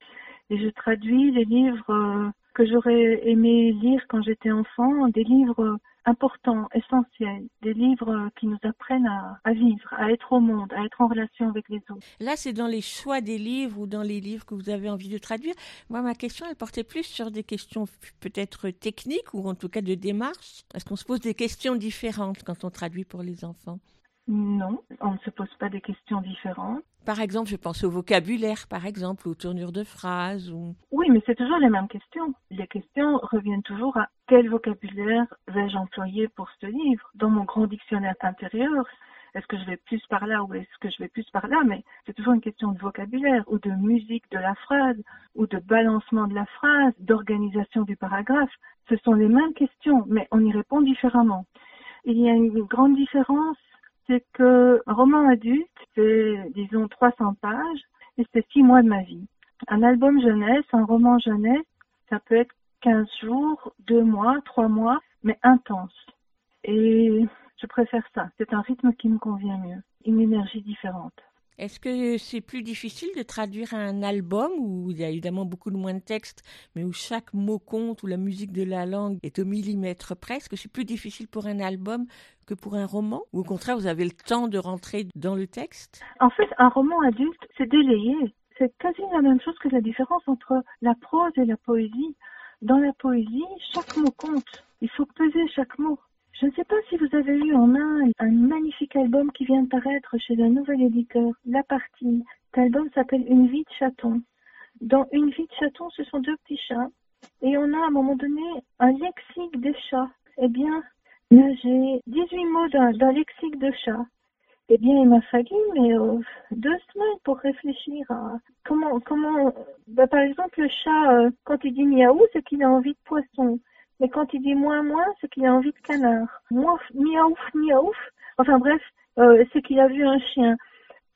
Et je traduis les livres euh, que j'aurais aimé lire quand j'étais enfant, des livres importants, essentiels, des livres qui nous apprennent à, à vivre, à être au monde, à être en relation avec les autres. Là, c'est dans les choix des livres ou dans les livres que vous avez envie de traduire. Moi, ma question, elle portait plus sur des questions peut-être techniques ou en tout cas de démarche. Est-ce qu'on se pose des questions différentes quand on traduit pour les enfants? Non, on ne se pose pas des questions différentes. Par exemple, je pense au vocabulaire, par exemple, aux tournures de phrases. Ou... Oui, mais c'est toujours les mêmes questions. Les questions reviennent toujours à quel vocabulaire vais-je employer pour ce livre? Dans mon grand dictionnaire intérieur, est-ce que je vais plus par là ou est-ce que je vais plus par là? Mais c'est toujours une question de vocabulaire ou de musique de la phrase ou de balancement de la phrase, d'organisation du paragraphe. Ce sont les mêmes questions, mais on y répond différemment. Il y a une grande différence c'est que roman adulte, c'est disons 300 pages et c'est six mois de ma vie. Un album jeunesse, un roman jeunesse, ça peut être 15 jours, 2 mois, 3 mois. mais intense. Et je préfère ça. C'est un rythme qui me convient mieux. Une énergie différente. Est-ce que c'est plus difficile de traduire un album où il y a évidemment beaucoup de moins de texte, mais où chaque mot compte, où la musique de la langue est au millimètre presque C'est plus difficile pour un album que pour un roman? Ou au contraire, vous avez le temps de rentrer dans le texte? En fait, un roman adulte, c'est délayé. C'est quasi la même chose que la différence entre la prose et la poésie. Dans la poésie, chaque mot compte. Il faut peser chaque mot. Je ne sais pas si vous avez eu en main un magnifique album qui vient de paraître chez un nouvel éditeur, La Partie. Cet album s'appelle Une vie de chaton. Dans Une vie de chaton, ce sont deux petits chats. Et on a à un moment donné un lexique des chats. Eh bien, j'ai 18 mots d'un lexique de chat. Eh bien, il m'a fallu mais euh, deux semaines pour réfléchir à comment comment. Bah, par exemple, le chat, euh, quand il dit miaou, c'est qu'il a envie de poisson. Mais quand il dit moins moins, c'est qu'il a envie de canard. Moi, miaouf, miaouf. Enfin bref, euh, c'est qu'il a vu un chien.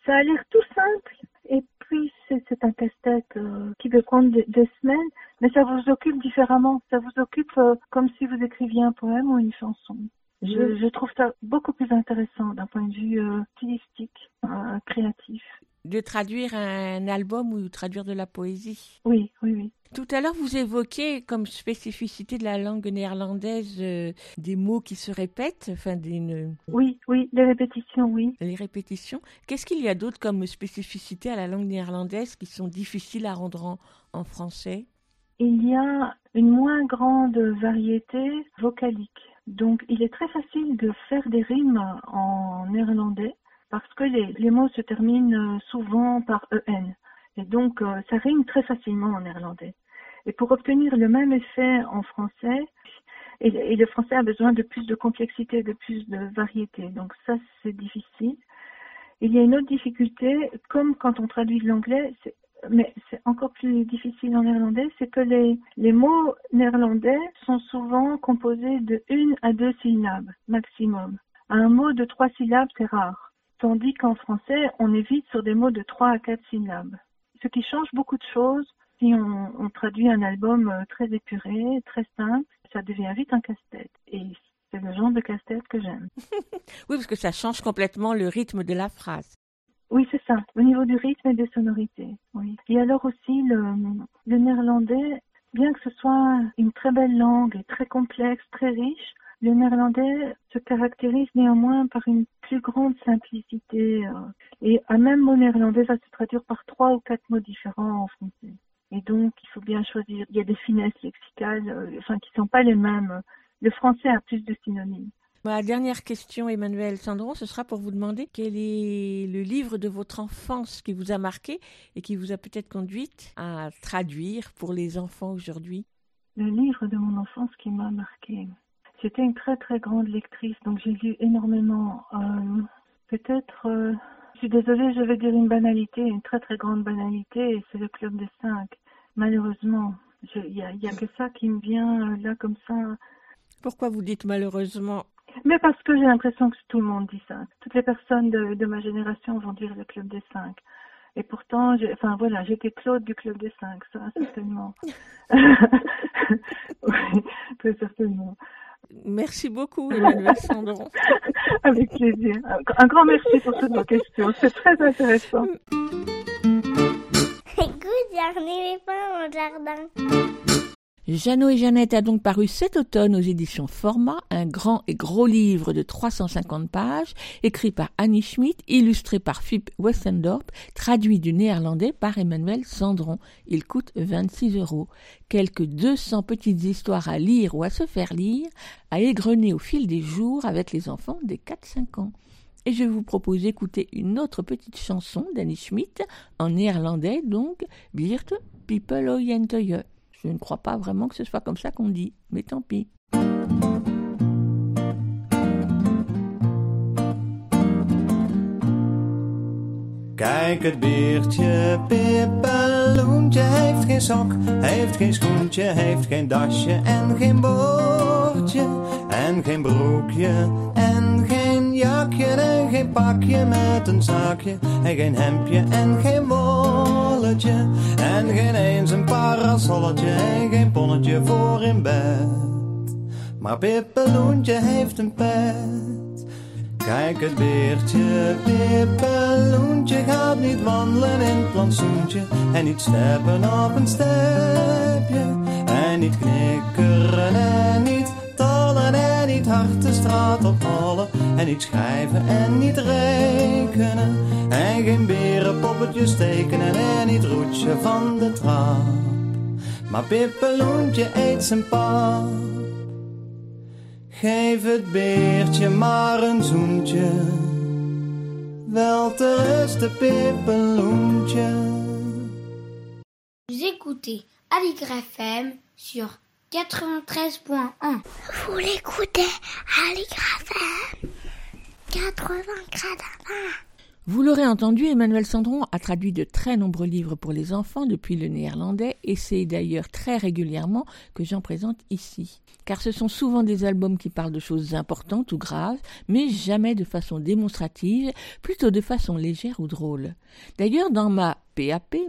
Ça a l'air tout simple. Et puis, c'est un casse-tête euh, qui peut prendre des, semaines, mais ça vous occupe différemment. Ça vous occupe euh, comme si vous écriviez un poème ou une chanson. Je, je trouve ça beaucoup plus intéressant d'un point de vue stylistique, créatif de traduire un album ou traduire de la poésie. Oui, oui, oui. Tout à l'heure, vous évoquez comme spécificité de la langue néerlandaise euh, des mots qui se répètent, enfin des... Oui, oui, les répétitions, oui. Les répétitions. Qu'est-ce qu'il y a d'autre comme spécificité à la langue néerlandaise qui sont difficiles à rendre en, en français? Il y a une moins grande variété vocalique. Donc, il est très facile de faire des rimes en néerlandais parce que les, mots se terminent euh, souvent par en. Et donc, euh, ça rime très facilement en néerlandais. Et pour obtenir le même effet en français, et, le français a besoin de plus de complexité, de plus de variété. Donc ça, c'est difficile. Il y a une autre difficulté, comme quand on traduit de l'anglais, mais c'est encore plus difficile en néerlandais, c'est que les, les mots néerlandais sont souvent composés de une à deux syllabes maximum. Un mot de trois syllabes, c'est rare tandis qu'en français, on est vite sur des mots de 3 à 4 syllabes. Ce qui change beaucoup de choses si on, traduit un album euh, très épuré, très simple, ça devient vite un casse-tête. Et c'est le genre de casse-tête que j'aime. *laughs* oui, parce que ça change complètement le rythme de la phrase. Oui, c'est ça, au niveau du rythme et des sonorités. Oui. Et alors aussi, le, le néerlandais, bien que ce soit une très belle langue et très complexe, très riche, le néerlandais se caractérise néanmoins par une plus grande simplicité euh, et un même mot néerlandais va se traduire par trois ou quatre mots différents en français. Et donc, il faut bien choisir. Il y a des finesses lexicales, euh, enfin, qui sont pas les mêmes. Le français a plus de synonymes. Ma dernière question, Emmanuel Sandron, ce sera pour vous demander quel est le livre de votre enfance qui vous a marqué et qui vous a peut-être conduite à traduire pour les enfants aujourd'hui? Le livre de mon enfance qui m'a marqué. J'étais une très très grande lectrice, donc j'ai lu énormément. Euh, Peut-être, euh, je suis désolée, je vais dire une banalité, une très très grande banalité, et c'est le Club des Cinq. Malheureusement, il n'y a, y a que ça qui me vient euh, là comme ça. Pourquoi vous dites malheureusement Mais parce que j'ai l'impression que tout le monde dit ça. Toutes les personnes de, de ma génération vont dire le Club des Cinq. Et pourtant, enfin voilà, j'étais Claude du Club des Cinq, ça certainement. *laughs* oui, très certainement. Merci beaucoup, *laughs* Emmanuel Sandron. Avec plaisir. Un grand merci pour toutes vos questions. C'est très intéressant. Écoute, les pas au jardin. Jeannot et Jeannette a donc paru cet automne aux éditions Format, un grand et gros livre de 350 pages, écrit par Annie Schmidt, illustré par Philippe Westendorp, traduit du néerlandais par Emmanuel Sandron. Il coûte 26 euros. Quelques 200 petites histoires à lire ou à se faire lire, à égrener au fil des jours avec les enfants des 4-5 ans. Et je vous propose d'écouter une autre petite chanson d'Annie Schmidt, en néerlandais donc, Biert People. Je ne crois pas vraiment que ce soit comme ça qu'on dit, mais tant pis. Kijk, het beertje Pippeloentje heeft geen sok, heeft geen schoentje, heeft geen dasje en geen boordje. En geen broekje en geen en geen pakje met een zaakje. En geen hemdje en geen wolletje. En geen eens een parasolletje en geen ponnetje voor in bed. Maar Pippeloentje heeft een pet. Kijk het beertje, Pippeloentje gaat niet wandelen in het plantsoentje. En niet steppen op een stepje. En niet knikkeren en niet tallen en niet hard de straat ophollen. En niet schrijven en niet rekenen. En geen berenpoppetjes tekenen en niet roetje van de trap. Maar Pippeloentje eet zijn pap. Geef het beertje maar een zoentje. Wel te rusten, Pippeloentje. Vous écoutez Aligre FM sur 93.1. Vous l'écoutez à l'IGRAFM 80 Vous l'aurez entendu, Emmanuel Sandron a traduit de très nombreux livres pour les enfants depuis le néerlandais et c'est d'ailleurs très régulièrement que j'en présente ici. Car ce sont souvent des albums qui parlent de choses importantes ou graves, mais jamais de façon démonstrative, plutôt de façon légère ou drôle. D'ailleurs, dans ma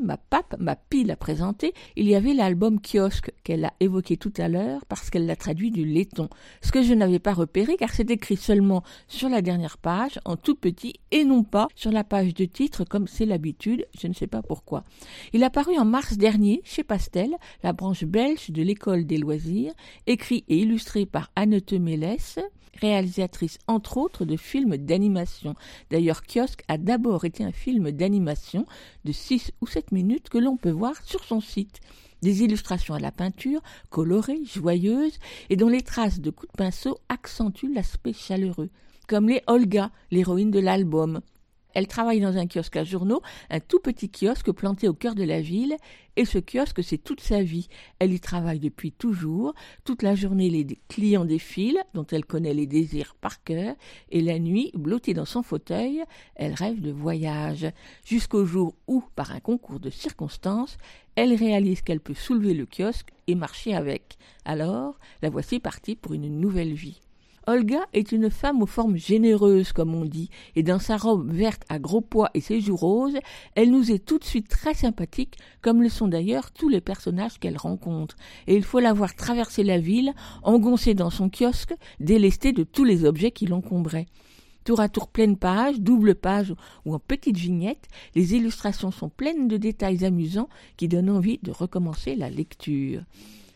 Ma PAP, ma pile à présenter, il y avait l'album Kiosque qu'elle a évoqué tout à l'heure parce qu'elle l'a traduit du laiton. Ce que je n'avais pas repéré car c'est écrit seulement sur la dernière page, en tout petit, et non pas sur la page de titre comme c'est l'habitude, je ne sais pas pourquoi. Il a paru en mars dernier chez Pastel, la branche belge de l'école des loisirs, écrit et illustré par Annette Mélès, réalisatrice entre autres de films d'animation. D'ailleurs, Kiosque a d'abord été un film d'animation de 6 ou 7 minutes que l'on peut voir sur son site. Des illustrations à la peinture, colorées, joyeuses, et dont les traces de coups de pinceau accentuent l'aspect chaleureux. Comme les Olga, l'héroïne de l'album. Elle travaille dans un kiosque à journaux, un tout petit kiosque planté au cœur de la ville, et ce kiosque, c'est toute sa vie. Elle y travaille depuis toujours. Toute la journée, les clients défilent, dont elle connaît les désirs par cœur, et la nuit, blottée dans son fauteuil, elle rêve de voyage. Jusqu'au jour où, par un concours de circonstances, elle réalise qu'elle peut soulever le kiosque et marcher avec. Alors, la voici partie pour une nouvelle vie. Olga est une femme aux formes généreuses, comme on dit, et dans sa robe verte à gros pois et ses joues roses, elle nous est tout de suite très sympathique, comme le sont d'ailleurs tous les personnages qu'elle rencontre. Et il faut la voir traverser la ville, engoncée dans son kiosque, délestée de tous les objets qui l'encombraient. Tour à tour pleine page, double page ou en petite vignette, les illustrations sont pleines de détails amusants qui donnent envie de recommencer la lecture.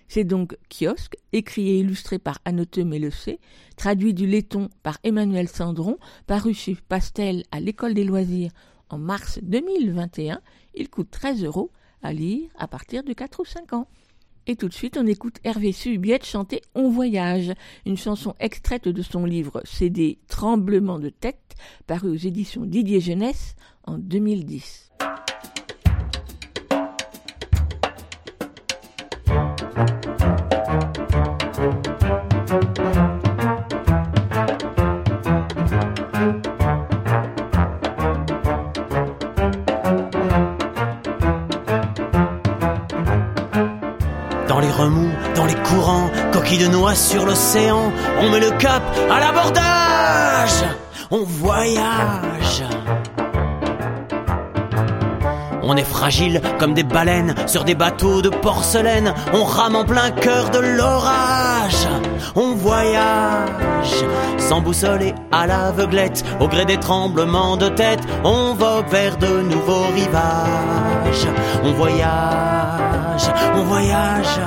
C'est donc Kiosque, écrit et illustré par Anote Mélocé, traduit du laiton par Emmanuel Sandron, paru chez Pastel à l'École des loisirs en mars 2021. Il coûte 13 euros à lire à partir de 4 ou 5 ans. Et tout de suite, on écoute Hervé Subiette chanter On voyage, une chanson extraite de son livre CD Tremblement de tête, paru aux éditions Didier Jeunesse en 2010. Coquilles de noix sur l'océan, on met le cap à l'abordage, on voyage. On est fragile comme des baleines sur des bateaux de porcelaine, on rame en plein cœur de l'orage, on voyage. Sans boussole et à l'aveuglette, au gré des tremblements de tête, on vogue vers de nouveaux rivages, on voyage, on voyage.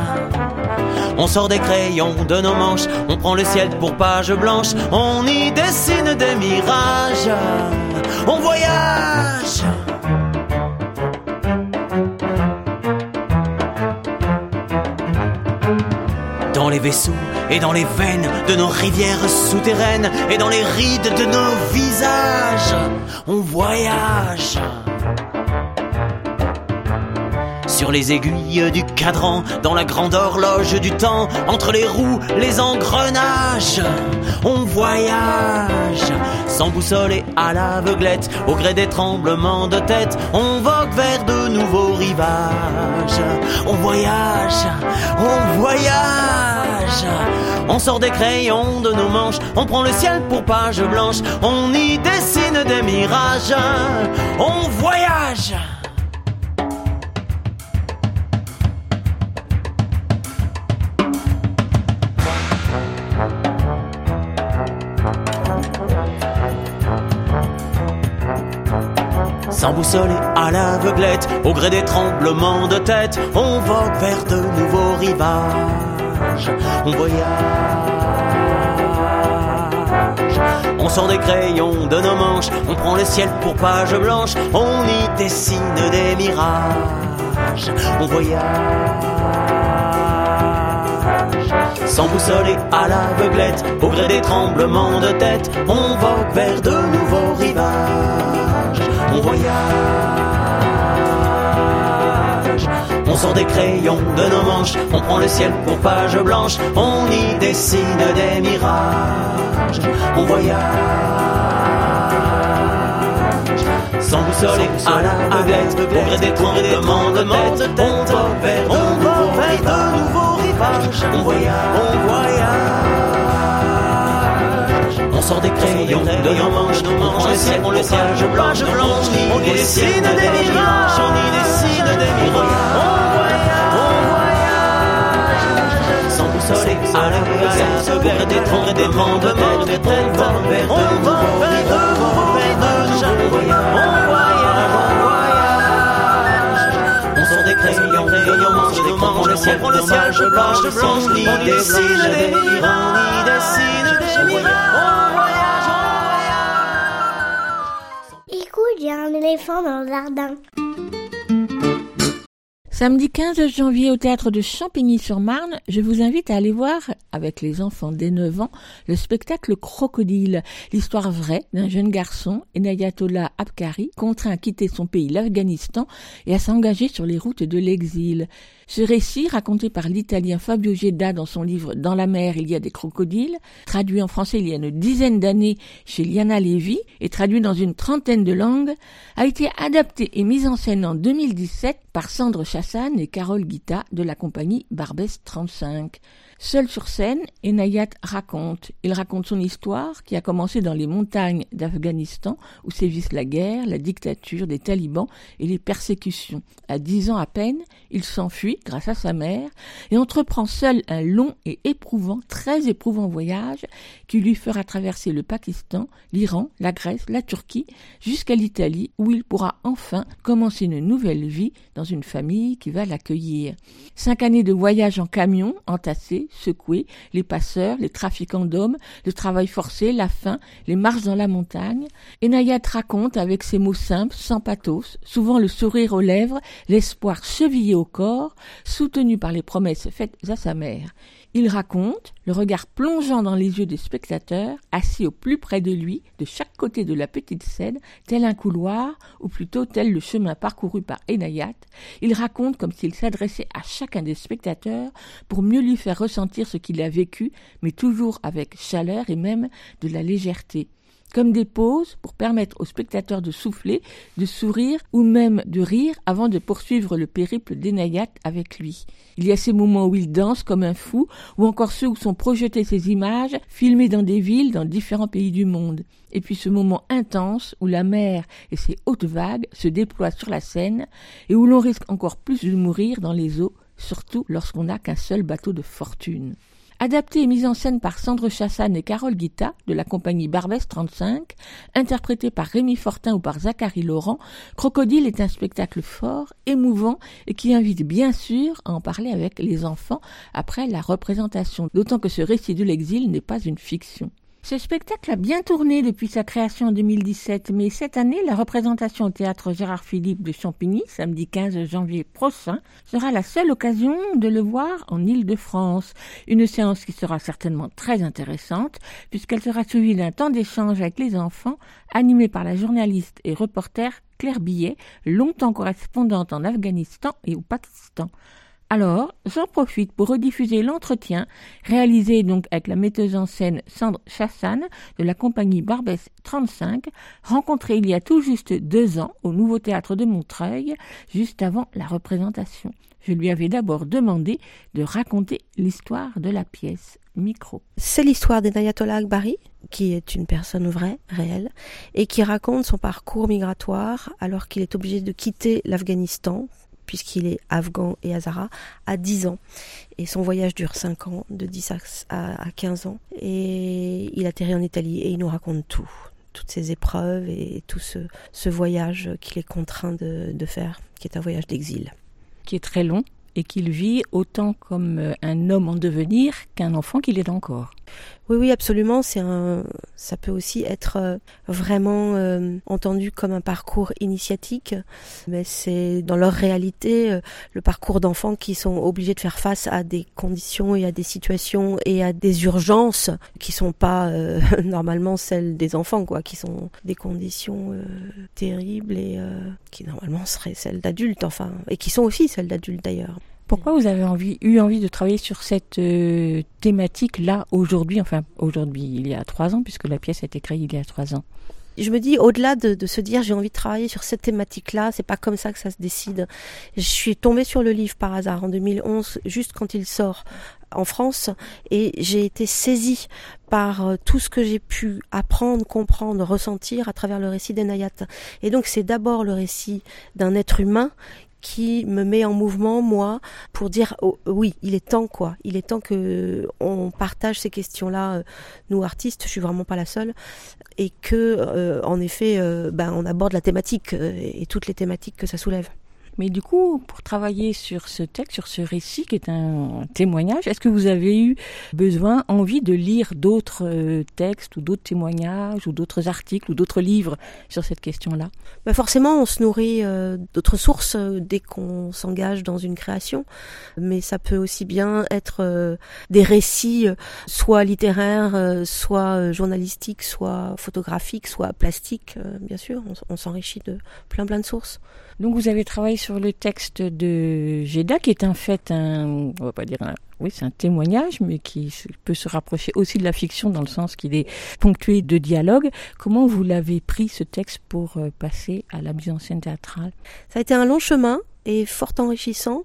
On sort des crayons de nos manches, on prend le ciel pour page blanche, on y dessine des mirages, on voyage. Dans les vaisseaux et dans les veines de nos rivières souterraines et dans les rides de nos visages, on voyage. Sur les aiguilles du cadran, dans la grande horloge du temps, entre les roues, les engrenages, on voyage. Sans boussole et à l'aveuglette, au gré des tremblements de tête, on vogue vers de nouveaux rivages. On voyage, on voyage. On sort des crayons de nos manches, on prend le ciel pour page blanche, on y dessine des mirages. On voyage. Sans boussole et à l'aveuglette, au gré des tremblements de tête, on vogue vers de nouveaux rivages. On voyage. On sort des crayons de nos manches, on prend le ciel pour page blanche, on y dessine des mirages. On voyage. Sans boussole et à l'aveuglette, au gré des tremblements de tête, on vogue vers de nouveaux rivages. On voyage. On sort des crayons de nos manches, on prend le ciel pour page blanche, on y dessine des mirages. On voyage. Sans boussole et à l'aveuglette, au gré des tremblements de tête, on va vers de nouveaux rivages. On voyage, on voyage. On sort des crayons de nos manches, on prend le ciel pour le page blanche, blanche, on y dessine des mirages, on y dessine des mirages. On voyage, on voyage. Sans boussole et à l'aveuglette, au gré des tremblements de tête, on va vers de nouveaux rivages. On voyage, on voyage, on voyage. On sort des crayons, crayons, manche, des manches, le ciel, le ciel, je blanche, blanche, on dessine des mirages, on dessine il y un éléphant dans le jardin. Samedi 15 janvier au théâtre de Champigny-sur-Marne, je vous invite à aller voir, avec les enfants dès 9 ans, le spectacle Crocodile, l'histoire vraie d'un jeune garçon, Enayatollah Abkari, contraint à quitter son pays, l'Afghanistan, et à s'engager sur les routes de l'exil. Ce récit, raconté par l'italien Fabio Gedda dans son livre Dans la mer, il y a des crocodiles, traduit en français il y a une dizaine d'années chez Liana Levy et traduit dans une trentaine de langues, a été adapté et mis en scène en 2017 par Sandre Chassan et Carole Guita de la compagnie Barbès 35. Seul sur scène, Enayat raconte. Il raconte son histoire qui a commencé dans les montagnes d'Afghanistan où sévissent la guerre, la dictature des talibans et les persécutions. À dix ans à peine, il s'enfuit grâce à sa mère et entreprend seul un long et éprouvant, très éprouvant voyage qui lui fera traverser le Pakistan, l'Iran, la Grèce, la Turquie jusqu'à l'Italie où il pourra enfin commencer une nouvelle vie dans une famille qui va l'accueillir. Cinq années de voyage en camion, entassés, secoués, les passeurs, les trafiquants d'hommes, le travail forcé, la faim, les marches dans la montagne. Enayat raconte avec ses mots simples, sans pathos, souvent le sourire aux lèvres, l'espoir chevillé au corps, soutenu par les promesses faites à sa mère. Il raconte, le regard plongeant dans les yeux des spectateurs, assis au plus près de lui, de chaque côté de la petite scène, tel un couloir, ou plutôt tel le chemin parcouru par Enayat. Il raconte comme s'il s'adressait à chacun des spectateurs pour mieux lui faire ressentir ce qu'il a vécu, mais toujours avec chaleur et même de la légèreté comme des pauses pour permettre aux spectateurs de souffler, de sourire ou même de rire avant de poursuivre le périple d'Enayat avec lui. Il y a ces moments où il danse comme un fou, ou encore ceux où sont projetées ces images, filmées dans des villes dans différents pays du monde. Et puis ce moment intense où la mer et ses hautes vagues se déploient sur la scène, et où l'on risque encore plus de mourir dans les eaux, surtout lorsqu'on n'a qu'un seul bateau de fortune. Adapté et mis en scène par Sandre Chassan et Carole Guita de la compagnie Barbès 35, interprété par Rémi Fortin ou par Zachary Laurent, Crocodile est un spectacle fort, émouvant et qui invite bien sûr à en parler avec les enfants après la représentation, d'autant que ce récit de l'exil n'est pas une fiction. Ce spectacle a bien tourné depuis sa création en 2017, mais cette année, la représentation au théâtre Gérard Philippe de Champigny, samedi 15 janvier prochain, sera la seule occasion de le voir en Île-de-France. Une séance qui sera certainement très intéressante, puisqu'elle sera suivie d'un temps d'échange avec les enfants, animé par la journaliste et reporter Claire Billet, longtemps correspondante en Afghanistan et au Pakistan. Alors, j'en profite pour rediffuser l'entretien réalisé donc avec la metteuse en scène Sandre Chassan de la compagnie Barbès 35, rencontrée il y a tout juste deux ans au Nouveau Théâtre de Montreuil, juste avant la représentation. Je lui avais d'abord demandé de raconter l'histoire de la pièce. Micro. C'est l'histoire d'Enayatollah Akbari, qui est une personne vraie, réelle, et qui raconte son parcours migratoire alors qu'il est obligé de quitter l'Afghanistan puisqu'il est afghan et hazara, à 10 ans. Et son voyage dure 5 ans, de 10 à 15 ans. Et il atterrit en Italie et il nous raconte tout. toutes ces épreuves et tout ce, ce voyage qu'il est contraint de, faire, qui est un voyage d'exil. Qui est très long et qu'il vit autant comme euh, un homme en devenir qu'un enfant qu'il est encore. Oui, oui, absolument. C'est un, ça peut aussi être euh, vraiment euh, entendu comme un parcours initiatique, mais c'est dans leur réalité euh, le parcours d'enfants qui sont obligés de faire face à des conditions et à des situations et à des urgences qui sont pas *laughs* normalement celles des enfants, quoi, qui sont des conditions terribles et qui normalement seraient celles d'adultes, enfin, et qui sont aussi celles d'adultes d'ailleurs. Pourquoi vous avez eu envie de travailler sur cette euh, thématique-là aujourd'hui, enfin aujourd'hui, il y a trois ans, puisque la pièce a été créée il y a trois ans? Je me dis, au-delà de, de, se dire j'ai envie de travailler sur cette thématique-là, c'est pas comme ça que ça se décide. Je suis tombée sur le livre par hasard en 2011, juste quand il sort en France, et j'ai été saisie par euh, tout ce que j'ai pu apprendre, comprendre, ressentir à travers le récit d'Enayat. Et donc c'est d'abord le récit d'un être humain qui me met en mouvement moi pour dire oh, oui il est temps quoi. Il est temps que on partage ces questions là nous artistes. Je suis vraiment pas la seule. Et que euh, en effet euh, ben on aborde la thématique euh, et toutes les thématiques que ça soulève mais du coup, pour travailler sur ce texte, sur ce récit qui est un témoignage, est-ce que vous avez eu besoin, envie de lire d'autres euh, textes ou d'autres témoignages ou d'autres articles ou d'autres livres sur cette question-là? Ben Forcément, on se nourrit euh, d'autres sources euh, dès qu'on s'engage dans une création, mais ça peut aussi bien être euh, des récits, soit littéraires, soit journalistiques, soit photographiques, soit plastiques, bien sûr. On, on s'enrichit de plein plein de sources. Donc vous avez travaillé sur le texte de Géda, qui est en fait un, on va pas dire un, oui, c'est un témoignage, mais qui peut se rapprocher aussi de la fiction dans le sens qu'il est ponctué de dialogues. Comment vous l'avez pris ce texte pour euh, passer à la mise en scène théâtrale? Ça a été un long chemin et fort enrichissant.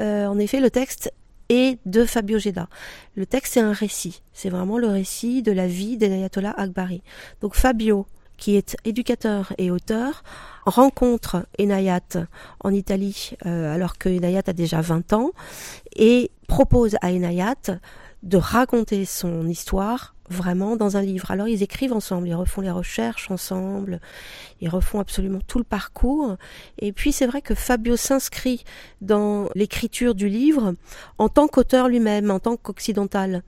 Euh, en effet, le texte est de Fabio Geda. Le texte c'est un récit. C'est vraiment le récit de la vie d'Enayatollah Akbari. Donc Fabio, qui est éducateur et auteur, rencontre Enayat en Italie euh, alors que Enayat a déjà 20 ans et propose à Enayat de raconter son histoire vraiment dans un livre. Alors ils écrivent ensemble, ils refont les recherches ensemble, ils refont absolument tout le parcours. Et puis c'est vrai que Fabio s'inscrit dans l'écriture du livre en tant qu'auteur lui-même, en tant qu'occidental.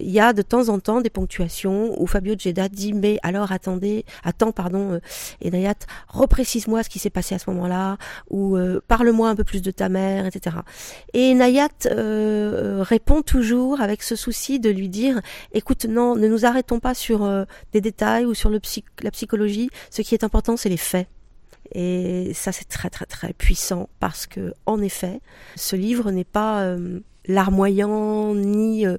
Il y a de temps en temps des ponctuations où Fabio Geda dit mais alors attendez, attends pardon, euh, Enayat, reprécise-moi ce qui s'est passé à ce moment-là, ou euh, parle-moi un peu plus de ta mère, etc. Et Enayat euh, répond toujours avec ce souci de lui dire écoute non, ne nous arrêtons pas sur euh, des détails ou sur le psy la psychologie. Ce qui est important, c'est les faits. Et ça, c'est très très très puissant parce que, en effet, ce livre n'est pas euh, larmoyant, ni euh,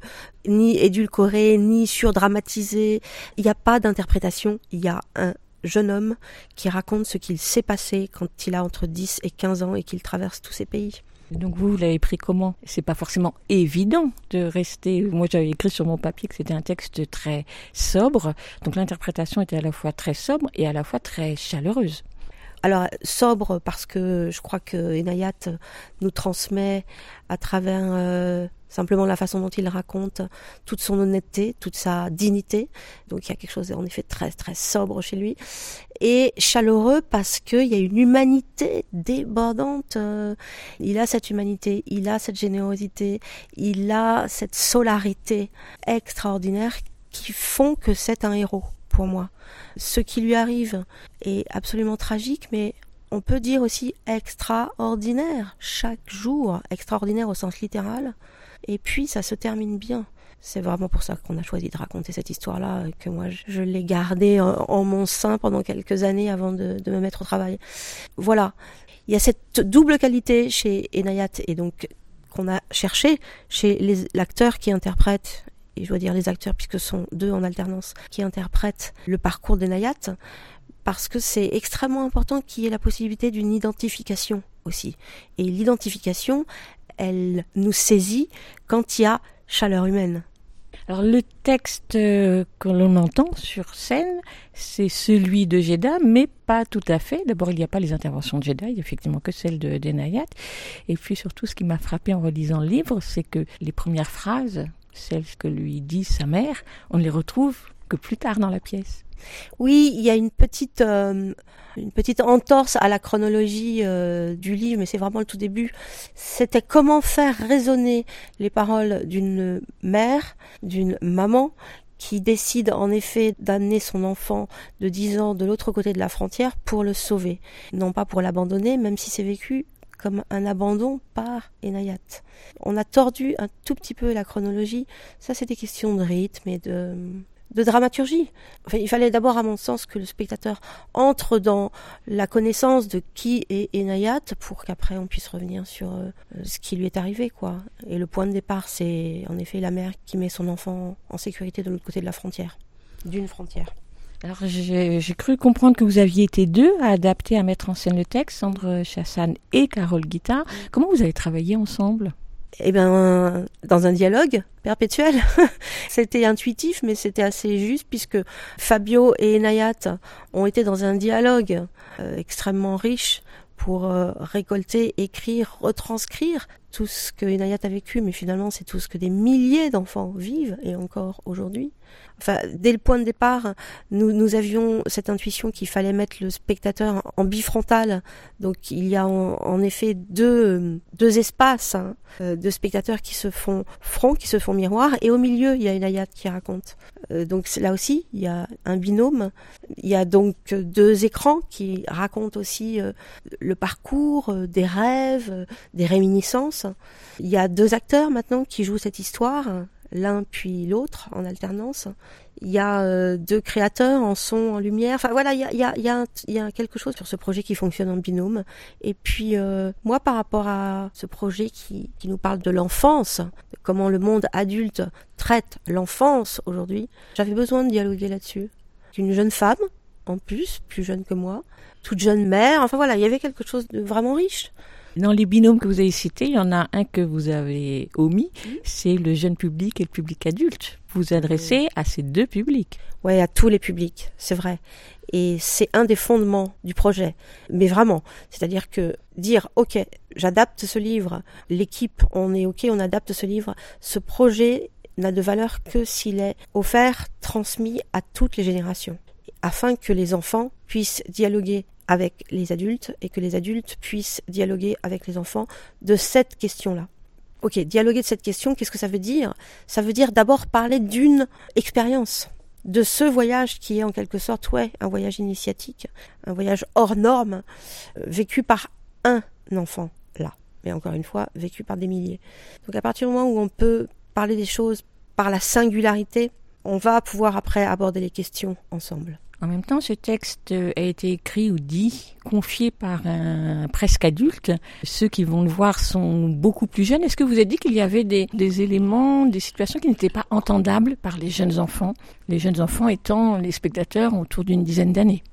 ni édulcoré, ni surdramatisé. Il n'y a pas d'interprétation. Il y a un jeune homme qui raconte ce qu'il s'est passé quand il a entre 10 et 15 ans et qu'il traverse tous ces pays. Donc vous, vous l'avez pris comment? C'est pas forcément évident de rester. Moi, j'avais écrit sur mon papier que c'était un texte très sobre. Donc l'interprétation était à la fois très sobre et à la fois très chaleureuse. Alors sobre parce que je crois que Enayat nous transmet à travers euh, simplement la façon dont il raconte toute son honnêteté, toute sa dignité. Donc il y a quelque chose en effet très très sobre chez lui et chaleureux parce qu'il y a une humanité débordante. Il a cette humanité, il a cette générosité, il a cette solarité extraordinaire qui font que c'est un héros moi. Ce qui lui arrive est absolument tragique, mais on peut dire aussi extraordinaire chaque jour, extraordinaire au sens littéral. Et puis ça se termine bien. C'est vraiment pour ça qu'on a choisi de raconter cette histoire-là, que moi je l'ai gardée en, mon sein pendant quelques années avant de me mettre au travail. Voilà, il y a cette double qualité chez Enayat et donc qu'on a cherché chez l'acteur qui interprète et je dois dire les acteurs puisque ce sont deux en alternance qui interprètent le parcours d'Enayat parce que c'est extrêmement important qu'il y ait la possibilité d'une identification aussi. Et l'identification, elle nous saisit quand il y a chaleur humaine. Alors le texte que l'on entend sur scène, c'est celui de Jeda, mais pas tout à fait. D'abord, il n'y a pas les interventions de Jeda, il n'y a effectivement que celle de Denayat. Et puis surtout, ce qui m'a frappé en relisant le livre, c'est que les premières phrases, celles que lui dit sa mère, on les retrouve que plus tard dans la pièce. Oui, il y a une petite, euh, une petite entorse à la chronologie euh, du livre, mais c'est vraiment le tout début. C'était comment faire résonner les paroles d'une mère, d'une maman qui décide en effet d'amener son enfant de 10 ans de l'autre côté de la frontière pour le sauver. Non pas pour l'abandonner, même si c'est vécu comme un abandon par Enayat. On a tordu un tout petit peu la chronologie. Ça, c'est des questions de rythme et de, dramaturgie. Il fallait d'abord, à mon sens, que le spectateur entre dans la connaissance de qui est Enayat pour qu'après on puisse revenir sur euh, ce qui lui est arrivé, quoi. Et le point de départ, c'est en effet la mère qui met son enfant en sécurité de l'autre côté de la frontière, d'une frontière. Alors j'ai cru comprendre que vous aviez été deux à adapter, à mettre en scène le texte, Sandre Chassan et Carole Guittard. Comment vous avez travaillé ensemble? Eh bien, dans un dialogue perpétuel. *laughs* c'était intuitif, mais c'était assez juste puisque Fabio et Enayat ont été dans un dialogue euh, extrêmement riche pour euh, récolter, écrire, retranscrire tout ce que Enayat a vécu, mais finalement c'est tout ce que des milliers d'enfants vivent et encore aujourd'hui. Enfin, dès le point de départ, nous, nous avions cette intuition qu'il fallait mettre le spectateur en bifrontal. Donc il y a en, en effet deux, deux espaces hein, euh, de spectateurs qui se font front, qui se font miroir, et au milieu il y a Enayat qui raconte. Euh, donc là aussi il y a un binôme. Il y a donc deux écrans qui racontent aussi euh, le parcours, euh, des rêves, des réminiscences. Il y a deux acteurs maintenant qui jouent cette histoire, l'un puis l'autre en alternance. Il y a euh, deux créateurs en son, en lumière. Enfin voilà, il y a, y, a, y, a y a quelque chose sur ce projet qui fonctionne en binôme. Et puis euh, moi, par rapport à ce projet qui, qui nous parle de l'enfance, comment le monde adulte traite l'enfance aujourd'hui, j'avais besoin de dialoguer là-dessus. Une jeune femme, en plus, plus jeune que moi, toute jeune mère. Enfin voilà, il y avait quelque chose de vraiment riche. Dans les binômes que vous avez cités, il y en a un que vous avez omis, c'est le jeune public et le public adulte. Vous vous adressez à ces deux publics. Ouais, à tous les publics, c'est vrai. Et c'est un des fondements du projet. Mais vraiment, c'est-à-dire que dire, OK, j'adapte ce livre, l'équipe, on est OK, on adapte ce livre, ce projet n'a de valeur que s'il est offert, transmis à toutes les générations, afin que les enfants puissent dialoguer avec les adultes et que les adultes puissent dialoguer avec les enfants de cette question-là. Ok, dialoguer de cette question, qu'est-ce que ça veut dire? Ça veut dire d'abord parler d'une expérience, de ce voyage qui est en quelque sorte, ouais, un voyage initiatique, un voyage hors norme, euh, vécu par un enfant, là. Mais encore une fois, vécu par des milliers. Donc à partir du moment où on peut parler des choses par la singularité, on va pouvoir après aborder les questions ensemble. En même temps, ce texte a été écrit ou dit, confié par un presque adulte. Ceux qui vont le voir sont beaucoup plus jeunes. Est-ce que vous avez dit qu'il y avait des, des éléments, des situations qui n'étaient pas entendables par les jeunes enfants Les jeunes enfants étant les spectateurs autour d'une dizaine d'années?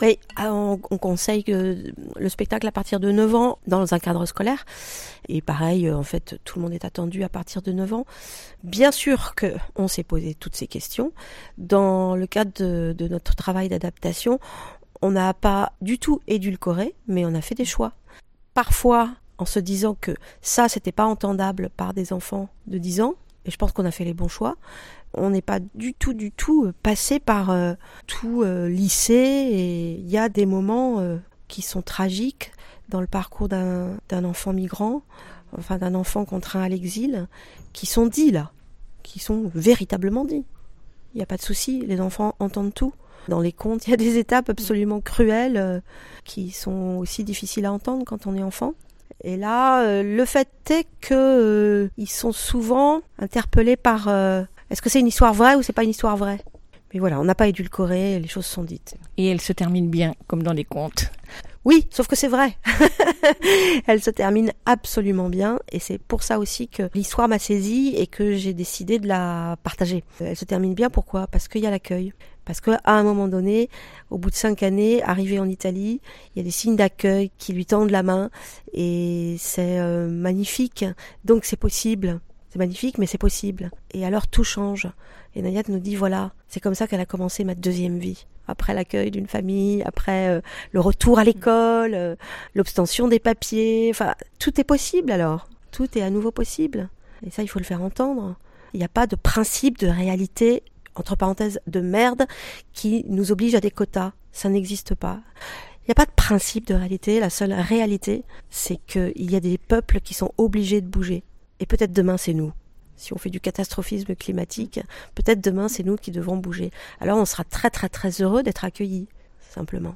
Oui, ah, on, on conseille le spectacle à partir de 9 ans dans un cadre scolaire. Et pareil, euh, en fait, tout le monde est attendu à partir de 9 ans. Bien sûr que on s'est posé toutes ces questions. Dans le cadre de, de notre travail d'adaptation, on n'a pas du tout édulcoré, mais on a fait des choix. Parfois, en se disant que ça, c'était pas entendable par des enfants de 10 ans, et je pense qu'on a fait les bons choix. On n'est pas du tout, du tout euh, passé par euh, tout euh, lycée, et il y a des moments euh, qui sont tragiques dans le parcours d'un enfant migrant, enfin d'un enfant contraint à l'exil, qui sont dits là, qui sont véritablement dits. Il n'y a pas de souci, les enfants entendent tout. Dans les contes, *laughs* il y a des étapes absolument cruelles euh, qui sont aussi difficiles à entendre quand on est enfant. Et là, euh, le fait est que euh, ils sont souvent interpellés par est-ce que c'est une histoire vraie ou c'est pas une histoire vraie? Mais voilà, on n'a pas édulcoré, les choses sont dites. Et elle se termine bien, comme dans les contes. Oui, sauf que c'est vrai. *laughs* Elle se termine absolument bien et c'est pour ça aussi que l'histoire m'a saisie et que j'ai décidé de la partager. Elle se termine bien pourquoi? Parce qu'il y a l'accueil. Parce qu'à un moment donné, au bout de cinq années, arrivé en Italie, il y a des signes d'accueil qui lui tendent la main et c'est euh, magnifique. Donc c'est possible. C'est magnifique, mais c'est possible. Et alors tout change. Et Nayat nous dit voilà, c'est comme ça qu'elle a commencé ma deuxième vie. Après l'accueil d'une famille, après euh, le retour à l'école, euh, l'obtention des papiers, enfin tout est possible alors. Tout est à nouveau possible. Et ça, il faut le faire entendre. Il n'y a pas de principe de réalité entre parenthèses, de merde qui nous oblige à des quotas. Ça n'existe pas. Il n'y a pas de principe de réalité. La seule réalité, c'est qu'il y a des peuples qui sont obligés de bouger. Et peut-être demain, c'est nous. Si on fait du catastrophisme climatique, peut-être demain, c'est nous qui devons bouger. Alors on sera très très très heureux d'être accueillis, simplement.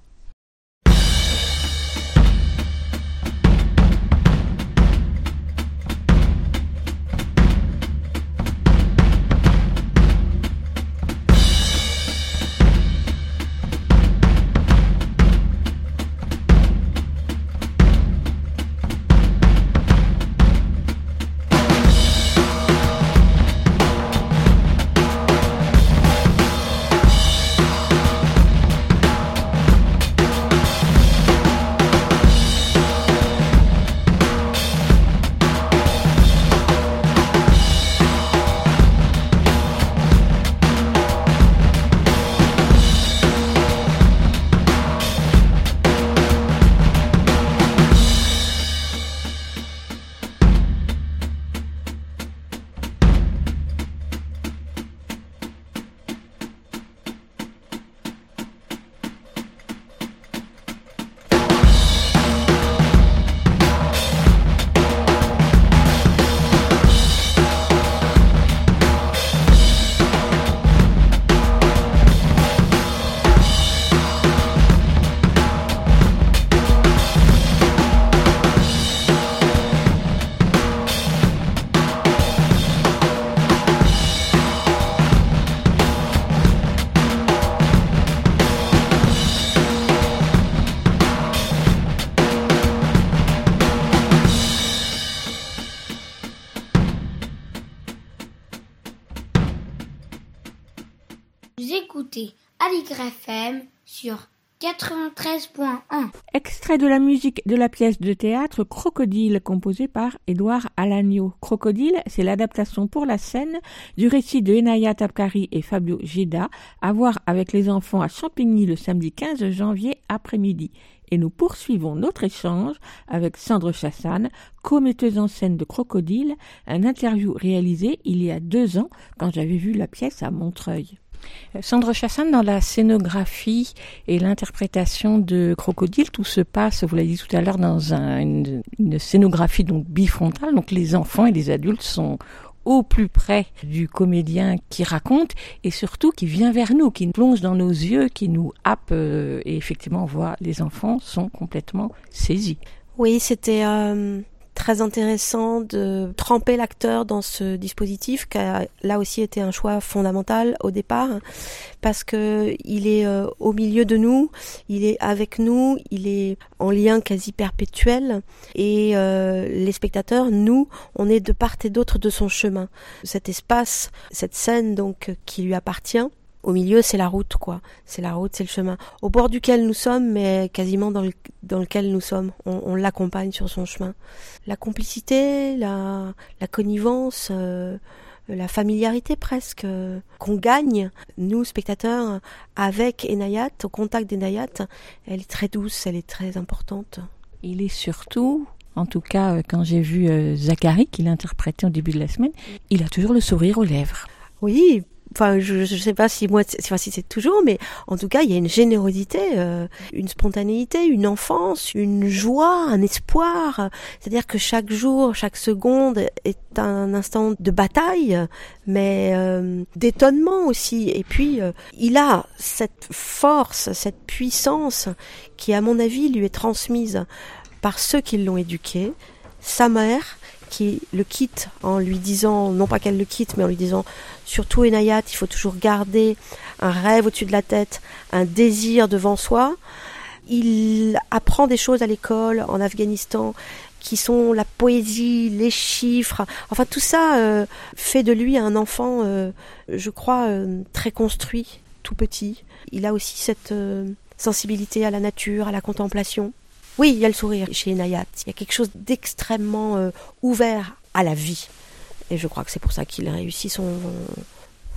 Sur 93.1. Extrait de la musique de la pièce de théâtre Crocodile composée par Édouard Alagno. Crocodile, c'est l'adaptation pour la scène du récit de Enaya Tapkari et Fabio Geda à voir avec les enfants à Champigny le samedi 15 janvier après-midi. Et nous poursuivons notre échange avec Sandre Chassagne, co-metteuse en scène de Crocodile, un interview réalisé il y a deux ans quand j'avais vu la pièce à Montreuil. Sandre Chassagne, dans la scénographie et l'interprétation de Crocodile, tout se passe, vous l'avez dit tout à l'heure, dans un- une, scénographie donc bifrontale. Donc les enfants et les adultes sont au plus près du comédien qui raconte et surtout qui vient vers nous, qui plonge dans nos yeux, qui nous happe euh, et effectivement on voit les enfants sont complètement saisis. Oui, c'était euh, très intéressant de tremper l'acteur dans ce dispositif qui a là aussi été un choix fondamental au départ parce que il est euh, au milieu de nous, il est avec nous, il est en lien quasi perpétuel et euh, les spectateurs, nous, on est de part et d'autre de son chemin. Cet espace, cette scène donc qui lui appartient. Au milieu, c'est la route, quoi. C'est la route, c'est le chemin. Au bord duquel nous sommes, mais quasiment dans, le, dans lequel nous sommes. On, on l'accompagne sur son chemin. La complicité, la, la connivence, euh, la familiarité presque, euh, qu'on gagne, nous, spectateurs, avec Enayat, au contact d'Enayat, elle est très douce, elle est très importante. Il est surtout, en tout cas euh, quand j'ai vu Zachary qu'il interprétait au début de la semaine, il a toujours le sourire aux lèvres. Oui, enfin, je ne sais pas si moi, c'est- enfin, si c'est toujours, mais en tout cas, il y a une générosité, euh, une spontanéité, une enfance, une joie, un espoir. C'est-à-dire que chaque jour, chaque seconde est un instant de bataille, mais euh, d'étonnement aussi. Et puis, euh, il a cette force, cette puissance qui, à mon avis, lui est transmise par ceux qui l'ont éduqué, sa mère qui le quitte en lui disant, non pas qu'elle le quitte, mais en lui disant, surtout Enayat, il faut toujours garder un rêve au-dessus de la tête, un désir devant soi. Il apprend des choses à l'école en Afghanistan qui sont la poésie, les chiffres, enfin tout ça euh, fait de lui un enfant, euh, je crois, euh, très construit, tout petit. Il a aussi cette sensibilité à la nature, à la contemplation. Oui, il y a le sourire chez Enayat. Il y a quelque chose d'extrêmement euh, ouvert à la vie. Et je crois que c'est pour ça qu'il réussit son.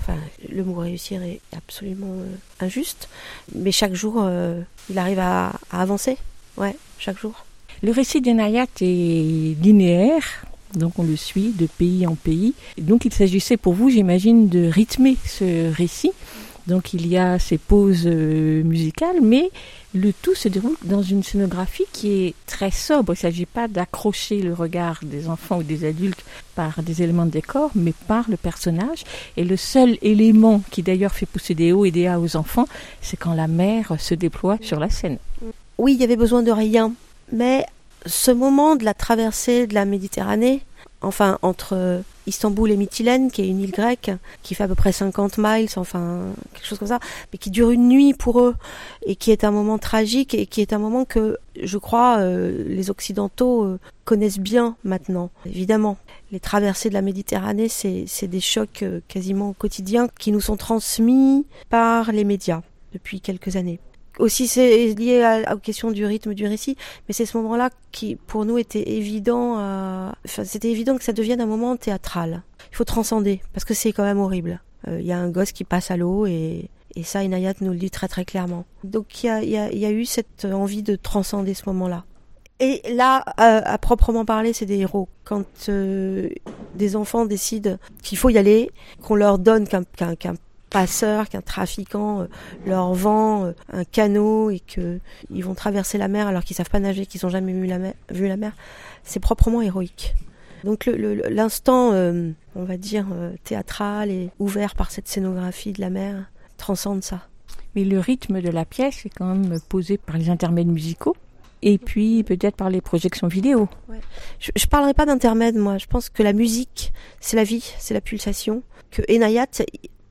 Enfin, le mot réussir est absolument euh, injuste. Mais chaque jour, euh, il arrive à, avancer. Ouais, chaque jour. Le récit d'Enayat est linéaire, Donc on le suit de pays en pays. Donc il s'agissait pour vous, j'imagine, de rythmer ce récit. Donc il y a ces pauses euh, musicales, mais le tout se déroule dans une scénographie qui est très sobre. Il ne s'agit pas d'accrocher le regard des enfants ou des adultes par des éléments de décor, mais par le personnage. Et le seul élément qui d'ailleurs fait pousser des hauts et des A aux enfants, c'est quand la mère se déploie sur la scène. Oui, il y avait besoin de rien, mais ce moment de la traversée de la Méditerranée, enfin entre Istanbul et Mytilène, qui est une île grecque, qui fait à peu près 50 miles, enfin quelque chose comme ça, mais qui dure une nuit pour eux, et qui est un moment tragique, et qui est un moment que je crois euh, les Occidentaux euh, connaissent bien maintenant, évidemment. Les traversées de la Méditerranée, c'est des chocs euh, quasiment quotidiens qui nous sont transmis par les médias depuis quelques années aussi c'est lié à, aux questions du rythme du récit, mais c'est ce moment-là qui pour nous était évident. Enfin, c'était évident que ça devienne un moment théâtral. Il faut transcender parce que c'est quand même horrible. Il y a un gosse qui passe à l'eau et, ça, Inayat nous le dit très très clairement. Donc il y a, eu cette envie de transcender ce moment-là. Et là, euh, à proprement parler, c'est des héros. Quand euh, des enfants décident qu'il faut y aller, qu'on leur donne qu'un qu'un passeur, qu'un trafiquant euh, leur vend euh, un canot et que ils vont traverser la mer alors qu'ils savent pas nager, qu'ils ont jamais vu la mer, vu la mer, c'est proprement héroïque. Donc l'instant, euh, on va dire théâtral et ouvert par cette scénographie de la mer transcende ça. Mais le rythme de la pièce est quand même posé par les intermèdes musicaux et puis peut-être par les projections vidéo. Ouais. Je, je parlerai pas d'intermède, moi. Je pense que la musique, c'est la vie, c'est la pulsation. Que Enayat,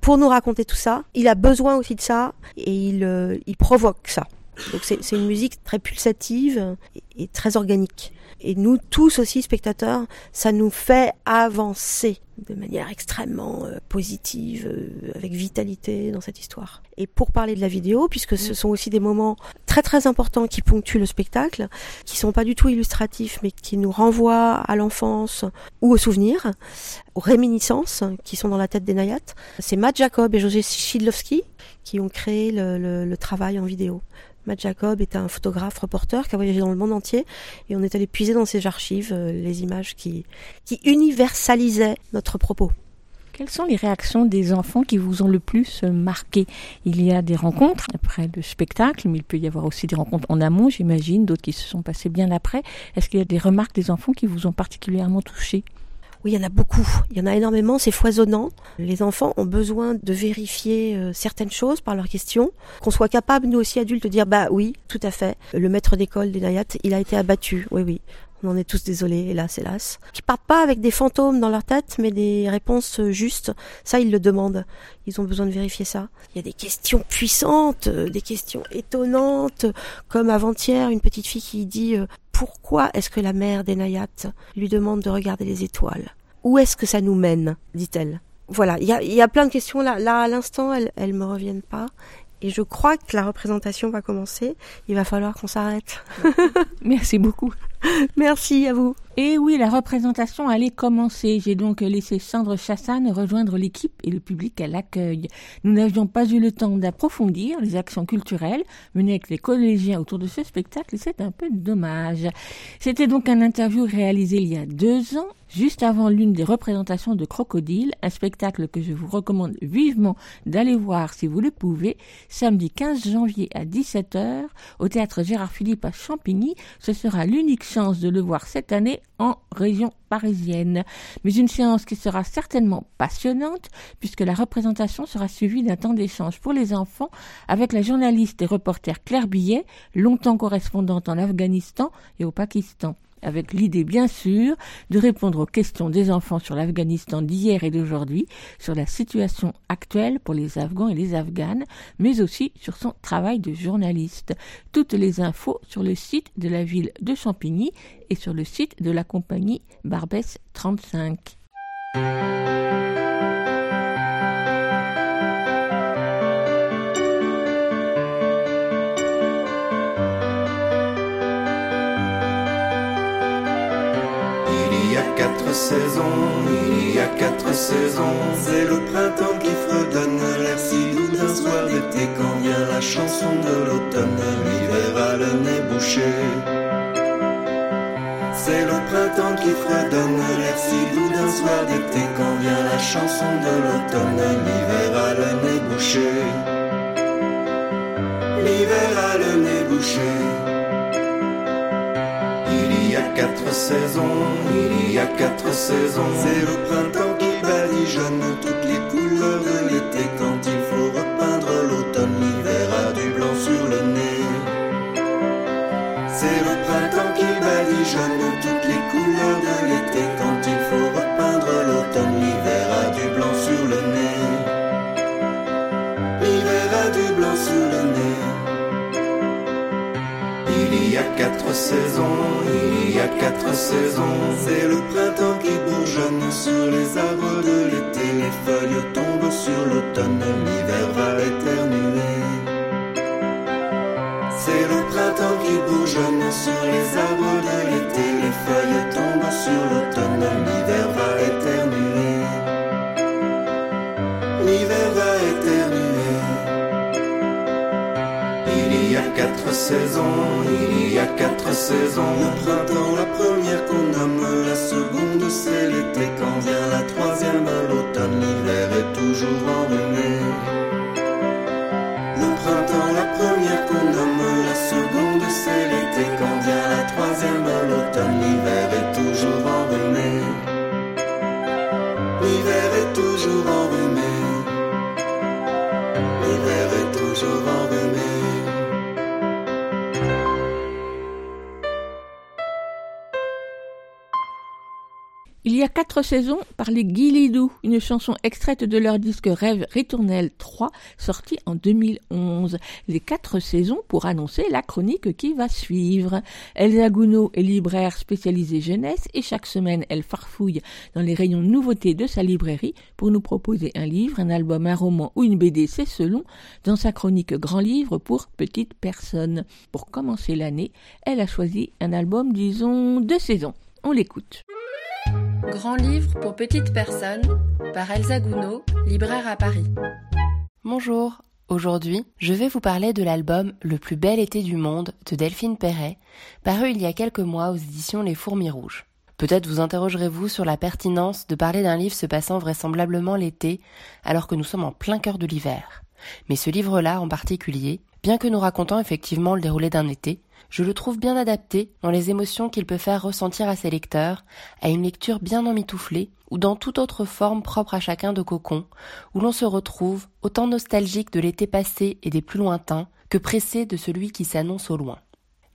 pour nous raconter tout ça, il a besoin aussi de ça et il, euh, provoque ça. Donc c'est une musique très pulsative et très organique. Et nous tous aussi, spectateurs, ça nous fait avancer de manière extrêmement euh, positive, euh, avec vitalité dans cette histoire. Et pour parler de la vidéo, puisque ce sont aussi des moments très très importants qui ponctuent le spectacle, qui sont pas du tout illustratifs, mais qui nous renvoient à l'enfance ou aux souvenirs, aux réminiscences qui sont dans la tête des Nayat. C'est Matt Jacob et José Shidlowski qui ont créé le, le, le travail en vidéo. Matt Jacob est un photographe, reporter qui a voyagé dans le monde entier et on est allé puiser dans ses archives euh, les images qui, qui universalisaient notre propos. Quelles sont les réactions des enfants qui vous ont le plus marqué? Il y a des rencontres après le spectacle, mais il peut y avoir aussi des rencontres en amont, j'imagine, d'autres qui se sont passées bien après. Est-ce qu'il y a des remarques des enfants qui vous ont particulièrement touché oui, il y en a beaucoup. Il y en a énormément. C'est foisonnant. Les enfants ont besoin de vérifier euh, certaines choses par leurs questions. Qu'on soit capable, nous aussi adultes, de dire bah oui, tout à fait. Le maître d'école des Nayat, il a été abattu. Oui, oui. On en est tous désolés, hélas, hélas. Qui partent pas avec des fantômes dans leur tête, mais des réponses justes. Ça, ils le demandent. Ils ont besoin de vérifier ça. Il y a des questions puissantes, euh, des questions étonnantes, comme avant-hier, une petite fille qui dit euh, pourquoi est-ce que la mère des Nayat lui demande de regarder les étoiles? Où est-ce que ça nous mène? dit-elle. Voilà, il y a, y a, plein de questions là. Là, à l'instant, elles, elles me reviennent pas. Et je crois que la représentation va commencer. Il va falloir qu'on s'arrête. *laughs* Merci beaucoup. Merci à vous. Et oui, la représentation allait commencer. J'ai donc laissé Sandre Chassagne rejoindre l'équipe et le public à l'accueil. Nous n'avions pas eu le temps d'approfondir les actions culturelles menées avec les collégiens autour de ce spectacle c'est un peu dommage. C'était donc un interview réalisé il y a deux ans juste avant l'une des représentations de Crocodile, un spectacle que je vous recommande vivement d'aller voir si vous le pouvez, samedi 15 janvier à 17h au théâtre Gérard Philippe à Champigny. Ce sera l'unique chance de le voir cette année en région parisienne. Mais une séance qui sera certainement passionnante puisque la représentation sera suivie d'un temps d'échange pour les enfants avec la journaliste et reporter Claire Billet, longtemps correspondante en Afghanistan et au Pakistan avec l'idée bien sûr de répondre aux questions des enfants sur l'Afghanistan d'hier et d'aujourd'hui, sur la situation actuelle pour les Afghans et les Afghanes, mais aussi sur son travail de journaliste. Toutes les infos sur le site de la ville de Champigny et sur le site de la compagnie Barbès 35. Il y a quatre saisons. C'est le printemps qui fredonne l'air si doux d'un soir d'été quand vient la chanson de l'automne. L'hiver a le nez bouché. C'est le printemps qui fredonne l'air si doux d'un soir d'été quand vient la chanson de l'automne. L'hiver a le nez bouché. L'hiver a le nez bouché. Quatre saisons, il y a quatre saisons. C'est le printemps qui badigeonne toutes les couleurs C'est le printemps qui bourgeonne sur les arbres de l'été. Les feuilles tombent sur l'automne, l'hiver va éternuer. C'est le printemps qui bourgeonne sur les arbres de l'été. Les feuilles tombent sur l'automne, l'hiver va éternuer. L'hiver va éternuer. Il y a quatre saisons, il y a quatre saisons. Le printemps, l'automne, l'hiver est toujours enrhumé. Le printemps, la première qu'on nomme, la seconde c'est l'été. Quand vient la troisième, l'automne, l'hiver est toujours enrhumé. L'hiver est toujours enrhumé. L'hiver est toujours enrhumé. Il y a quatre saisons par les Guilidou, une chanson extraite de leur disque Rêve Ritournel 3, sorti en 2011. Les quatre saisons pour annoncer la chronique qui va suivre. Elsa Gounod est libraire spécialisée jeunesse et chaque semaine elle farfouille dans les rayons nouveautés de sa librairie pour nous proposer un livre, un album, un roman ou une BD, c'est selon, dans sa chronique Grand Livre pour petites personnes. Pour commencer l'année, elle a choisi un album, disons, de saison. On l'écoute. Grand livre pour petites personnes par Elsa Gounod, libraire à Paris. Bonjour, aujourd'hui je vais vous parler de l'album Le plus bel été du monde de Delphine Perret, paru il y a quelques mois aux éditions Les Fourmis Rouges. Peut-être vous interrogerez-vous sur la pertinence de parler d'un livre se passant vraisemblablement l'été alors que nous sommes en plein cœur de l'hiver. Mais ce livre-là en particulier, bien que nous racontant effectivement le déroulé d'un été, je le trouve bien adapté dans les émotions qu'il peut faire ressentir à ses lecteurs, à une lecture bien emmitouflée, ou dans toute autre forme propre à chacun de cocon, où l'on se retrouve autant nostalgique de l'été passé et des plus lointains, que pressé de celui qui s'annonce au loin.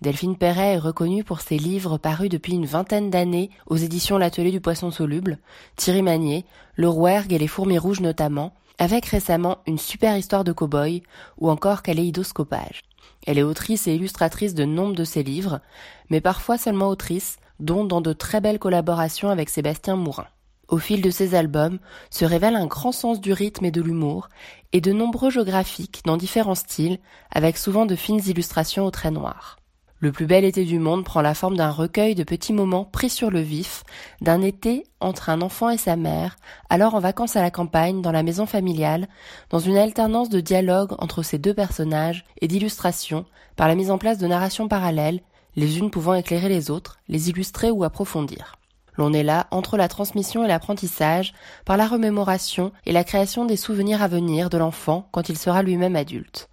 Delphine Perret est reconnue pour ses livres parus depuis une vingtaine d'années aux éditions L'Atelier du Poisson Soluble, Thierry Magnier, Le Rouergue et Les Fourmis Rouges notamment, avec récemment Une super histoire de cow-boy ou encore Kaléidoscopage. Elle est autrice et illustratrice de nombre de ses livres, mais parfois seulement autrice, dont dans de très belles collaborations avec Sébastien Mourin. Au fil de ses albums se révèle un grand sens du rythme et de l'humour, et de nombreux jeux graphiques dans différents styles, avec souvent de fines illustrations au trait noir. Le plus bel été du monde prend la forme d'un recueil de petits moments pris sur le vif, d'un été entre un enfant et sa mère, alors en vacances à la campagne, dans la maison familiale, dans une alternance de dialogue entre ces deux personnages et d'illustrations, par la mise en place de narrations parallèles, les unes pouvant éclairer les autres, les illustrer ou approfondir. L'on est là entre la transmission et l'apprentissage, par la remémoration et la création des souvenirs à venir de l'enfant quand il sera lui-même adulte.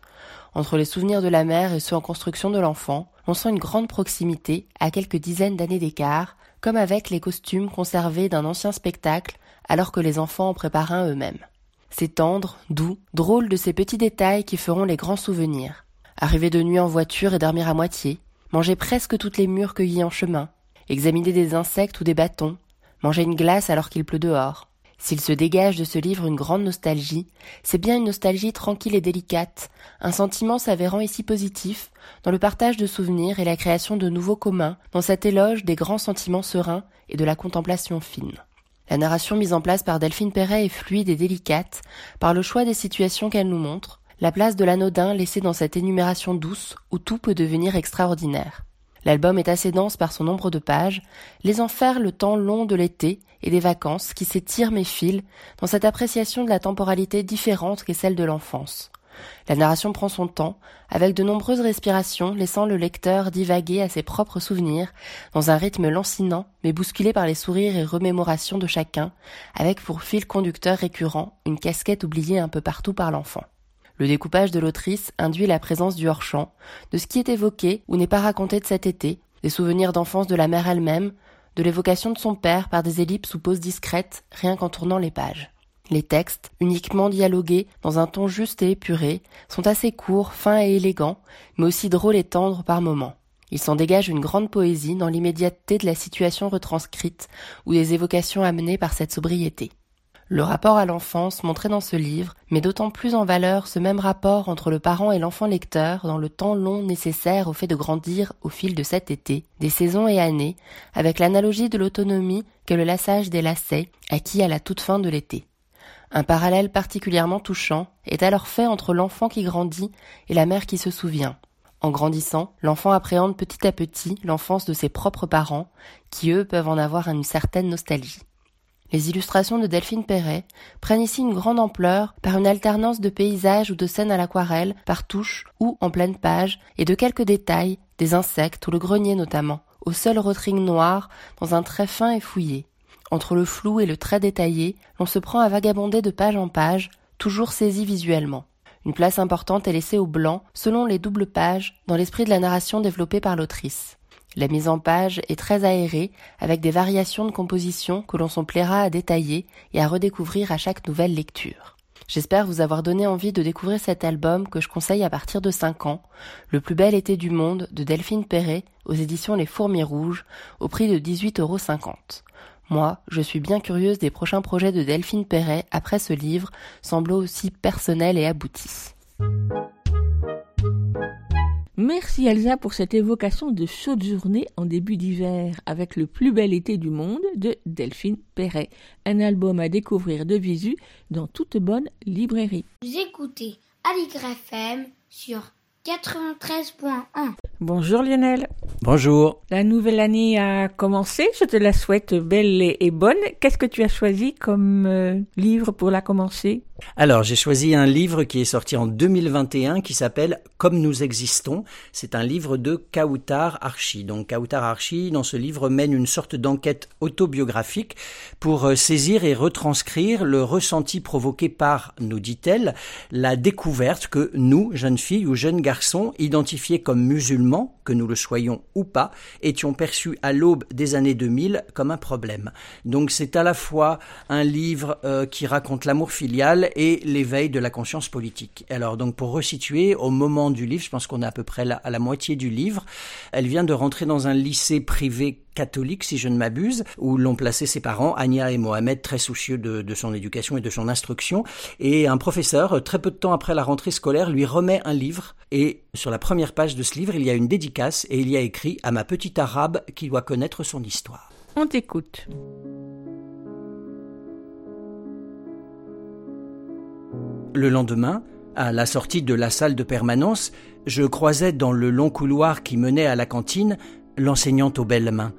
Entre les souvenirs de la mère et ceux en construction de l'enfant, on sent une grande proximité, à quelques dizaines d'années d'écart, comme avec les costumes conservés d'un ancien spectacle, alors que les enfants en préparent un eux-mêmes. C'est tendre, doux, drôle de ces petits détails qui feront les grands souvenirs. Arriver de nuit en voiture et dormir à moitié, manger presque toutes les mûres cueillies en chemin, examiner des insectes ou des bâtons, manger une glace alors qu'il pleut dehors, s'il se dégage de ce livre une grande nostalgie, c'est bien une nostalgie tranquille et délicate, un sentiment s'avérant ici positif, dans le partage de souvenirs et la création de nouveaux communs, dans cet éloge des grands sentiments sereins et de la contemplation fine. La narration mise en place par Delphine Perret est fluide et délicate, par le choix des situations qu'elle nous montre, la place de l'anodin laissée dans cette énumération douce où tout peut devenir extraordinaire. L'album est assez dense par son nombre de pages, laissant faire le temps long de l'été et des vacances qui s'étirent mes fils dans cette appréciation de la temporalité différente qu'est celle de l'enfance. La narration prend son temps, avec de nombreuses respirations, laissant le lecteur divaguer à ses propres souvenirs, dans un rythme lancinant, mais bousculé par les sourires et remémorations de chacun, avec pour fil conducteur récurrent une casquette oubliée un peu partout par l'enfant. Le découpage de l'autrice induit la présence du hors-champ, de ce qui est évoqué ou n'est pas raconté de cet été, des souvenirs d'enfance de la mère elle-même, de l'évocation de son père par des ellipses ou pauses discrètes, rien qu'en tournant les pages. Les textes, uniquement dialogués, dans un ton juste et épuré, sont assez courts, fins et élégants, mais aussi drôles et tendres par moments. Il s'en dégage une grande poésie dans l'immédiateté de la situation retranscrite ou des évocations amenées par cette sobriété. Le rapport à l'enfance montré dans ce livre met d'autant plus en valeur ce même rapport entre le parent et l'enfant lecteur dans le temps long nécessaire au fait de grandir au fil de cet été, des saisons et années, avec l'analogie de l'autonomie que le lassage des lacets acquis à la toute fin de l'été. Un parallèle particulièrement touchant est alors fait entre l'enfant qui grandit et la mère qui se souvient. En grandissant, l'enfant appréhende petit à petit l'enfance de ses propres parents, qui eux peuvent en avoir une certaine nostalgie. Les illustrations de Delphine Perret prennent ici une grande ampleur par une alternance de paysages ou de scènes à l'aquarelle, par touche ou en pleine page, et de quelques détails, des insectes ou le grenier notamment, au seul rotring noir, dans un trait fin et fouillé. Entre le flou et le trait détaillé, l'on se prend à vagabonder de page en page, toujours saisi visuellement. Une place importante est laissée au blanc, selon les doubles pages, dans l'esprit de la narration développée par l'autrice. La mise en page est très aérée, avec des variations de composition que l'on s'en plaira à détailler et à redécouvrir à chaque nouvelle lecture. J'espère vous avoir donné envie de découvrir cet album que je conseille à partir de 5 ans, Le plus bel été du monde de Delphine Perret aux éditions Les Fourmis Rouges, au prix de 18,50 euros. Moi, je suis bien curieuse des prochains projets de Delphine Perret après ce livre, semblant aussi personnel et abouti. Merci Elsa pour cette évocation de chaude journée en début d'hiver avec le plus bel été du monde de Delphine Perret. Un album à découvrir de visu dans toute bonne librairie. Vous écoutez sur 93.1. Bonjour Lionel. Bonjour. La nouvelle année a commencé, je te la souhaite belle et bonne. Qu'est-ce que tu as choisi comme euh, livre pour la commencer? Alors, j'ai choisi un livre qui est sorti en 2021 qui s'appelle Comme nous existons. C'est un livre de Kautar Archi. Donc Kautar Archi, dans ce livre, mène une sorte d'enquête autobiographique pour euh, saisir et retranscrire le ressenti provoqué par, nous dit-elle, la découverte que nous, jeunes filles ou jeunes garçons, identifiés comme musulmans, que nous le soyons ou pas, étions perçus à l'aube des années 2000 comme un problème. Donc c'est à la fois un livre euh, qui raconte l'amour filial et l'éveil de la conscience politique. Alors donc pour resituer, au moment du livre, je pense qu'on est à peu près à la moitié du livre, elle vient de rentrer dans un lycée privé catholique, si je ne m'abuse, où l'ont placé ses parents, Anya et Mohamed, très soucieux de, de, son éducation et de son instruction. Et un professeur, très peu de temps après la rentrée scolaire, lui remet un livre. Et sur la première page de ce livre, il y a une dédicace et il y a écrit à ma petite arabe qui doit connaître son histoire. On t'écoute. Le lendemain, à la sortie de la salle de permanence, je croisais dans le long couloir qui menait à la cantine l'enseignante aux belles mains.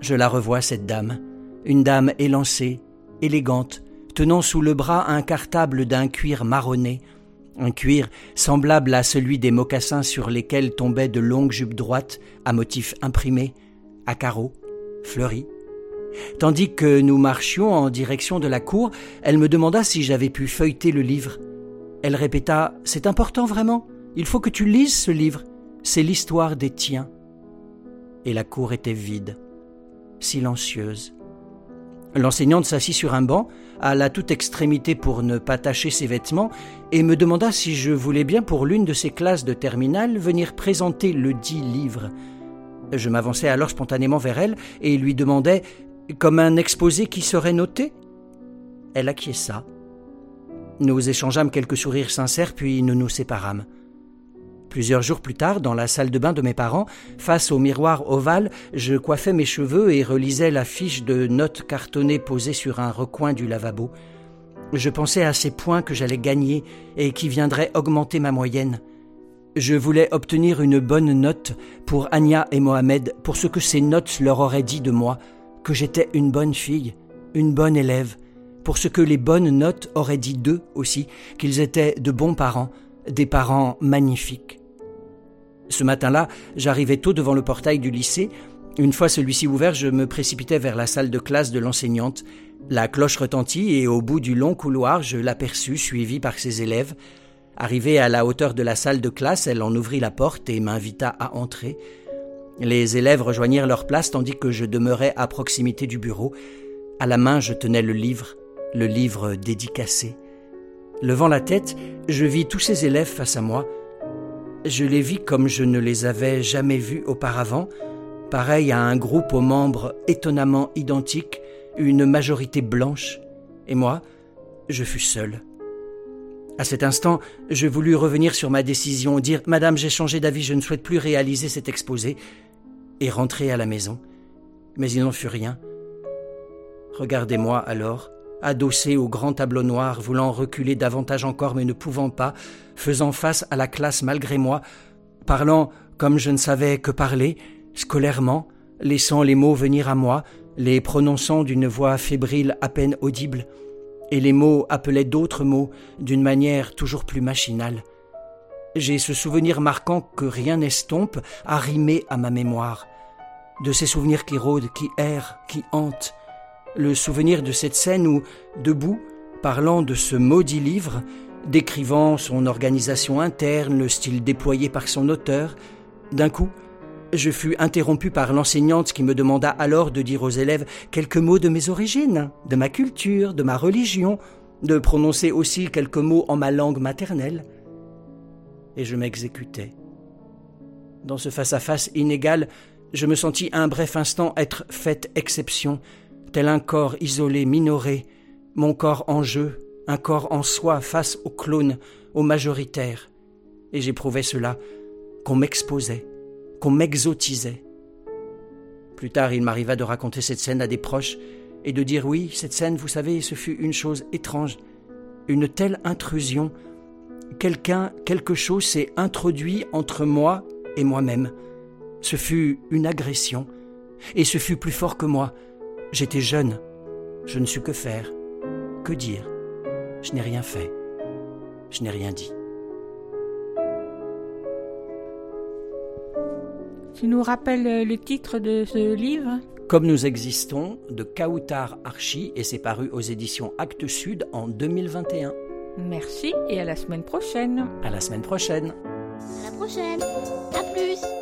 Je la revois, cette dame. Une dame élancée, élégante, tenant sous le bras un cartable d'un cuir marronné, un cuir semblable à celui des mocassins sur lesquels tombaient de longues jupes droites à motifs imprimés, à carreaux, fleuris. Tandis que nous marchions en direction de la cour, elle me demanda si j'avais pu feuilleter le livre. Elle répéta C'est important vraiment Il faut que tu lises ce livre. C'est l'histoire des tiens. Et la cour était vide, silencieuse. L'enseignante s'assit sur un banc, à la toute extrémité pour ne pas tacher ses vêtements, et me demanda si je voulais bien pour l'une de ses classes de terminale venir présenter le dit livre. Je m'avançai alors spontanément vers elle et lui demandai comme un exposé qui serait noté? Elle acquiesça. Nous échangeâmes quelques sourires sincères, puis nous nous séparâmes. Plusieurs jours plus tard, dans la salle de bain de mes parents, face au miroir ovale, je coiffais mes cheveux et relisais la fiche de notes cartonnées posée sur un recoin du lavabo. Je pensais à ces points que j'allais gagner et qui viendraient augmenter ma moyenne. Je voulais obtenir une bonne note pour Anya et Mohamed pour ce que ces notes leur auraient dit de moi, que j'étais une bonne fille, une bonne élève, pour ce que les bonnes notes auraient dit d'eux aussi, qu'ils étaient de bons parents, des parents magnifiques. Ce matin-là, j'arrivais tôt devant le portail du lycée. Une fois celui-ci ouvert, je me précipitais vers la salle de classe de l'enseignante. La cloche retentit et au bout du long couloir, je l'aperçus suivi par ses élèves. Arrivée à la hauteur de la salle de classe, elle en ouvrit la porte et m'invita à entrer. Les élèves rejoignirent leur place tandis que je demeurais à proximité du bureau. À la main, je tenais le livre, le livre dédicacé. Levant la tête, je vis tous ces élèves face à moi. Je les vis comme je ne les avais jamais vus auparavant, pareil à un groupe aux membres étonnamment identiques, une majorité blanche, et moi, je fus seul. À cet instant, je voulus revenir sur ma décision, dire Madame, j'ai changé d'avis, je ne souhaite plus réaliser cet exposé, et rentrer à la maison. Mais il n'en fut rien. Regardez-moi alors, adossé au grand tableau noir, voulant reculer davantage encore mais ne pouvant pas, faisant face à la classe malgré moi, parlant comme je ne savais que parler, scolairement, laissant les mots venir à moi, les prononçant d'une voix fébrile à peine audible, et les mots appelaient d'autres mots d'une manière toujours plus machinale. J'ai ce souvenir marquant que rien n'estompe, arrimé à ma mémoire, de ces souvenirs qui rôdent, qui errent, qui hantent, le souvenir de cette scène où, debout, parlant de ce maudit livre, décrivant son organisation interne, le style déployé par son auteur, d'un coup, je fus interrompu par l'enseignante qui me demanda alors de dire aux élèves quelques mots de mes origines, de ma culture, de ma religion, de prononcer aussi quelques mots en ma langue maternelle. Et je m'exécutais. Dans ce face-à-face inégal, je me sentis un bref instant être faite exception, tel un corps isolé, minoré, mon corps en jeu, un corps en soi face au clone, au majoritaire. Et j'éprouvais cela, qu'on m'exposait, qu'on m'exotisait. Plus tard, il m'arriva de raconter cette scène à des proches et de dire oui, cette scène, vous savez, ce fut une chose étrange, une telle intrusion. Quelqu'un, quelque chose s'est introduit entre moi et moi-même. Ce fut une agression, et ce fut plus fort que moi. J'étais jeune, je ne sus que faire, que dire. Je n'ai rien fait, je n'ai rien dit. Tu nous rappelles euh, le titre de ce livre? Comme nous existons, de Kautar Archi, et c'est paru aux éditions Actes Sud en 2021. Merci et à la semaine prochaine. À la semaine prochaine. À la prochaine. À plus.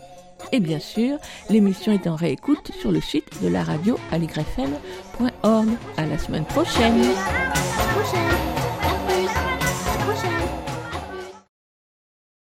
Et bien sûr, l'émission est en réécoute sur le site de la radio aligrefm.org. À la semaine prochaine.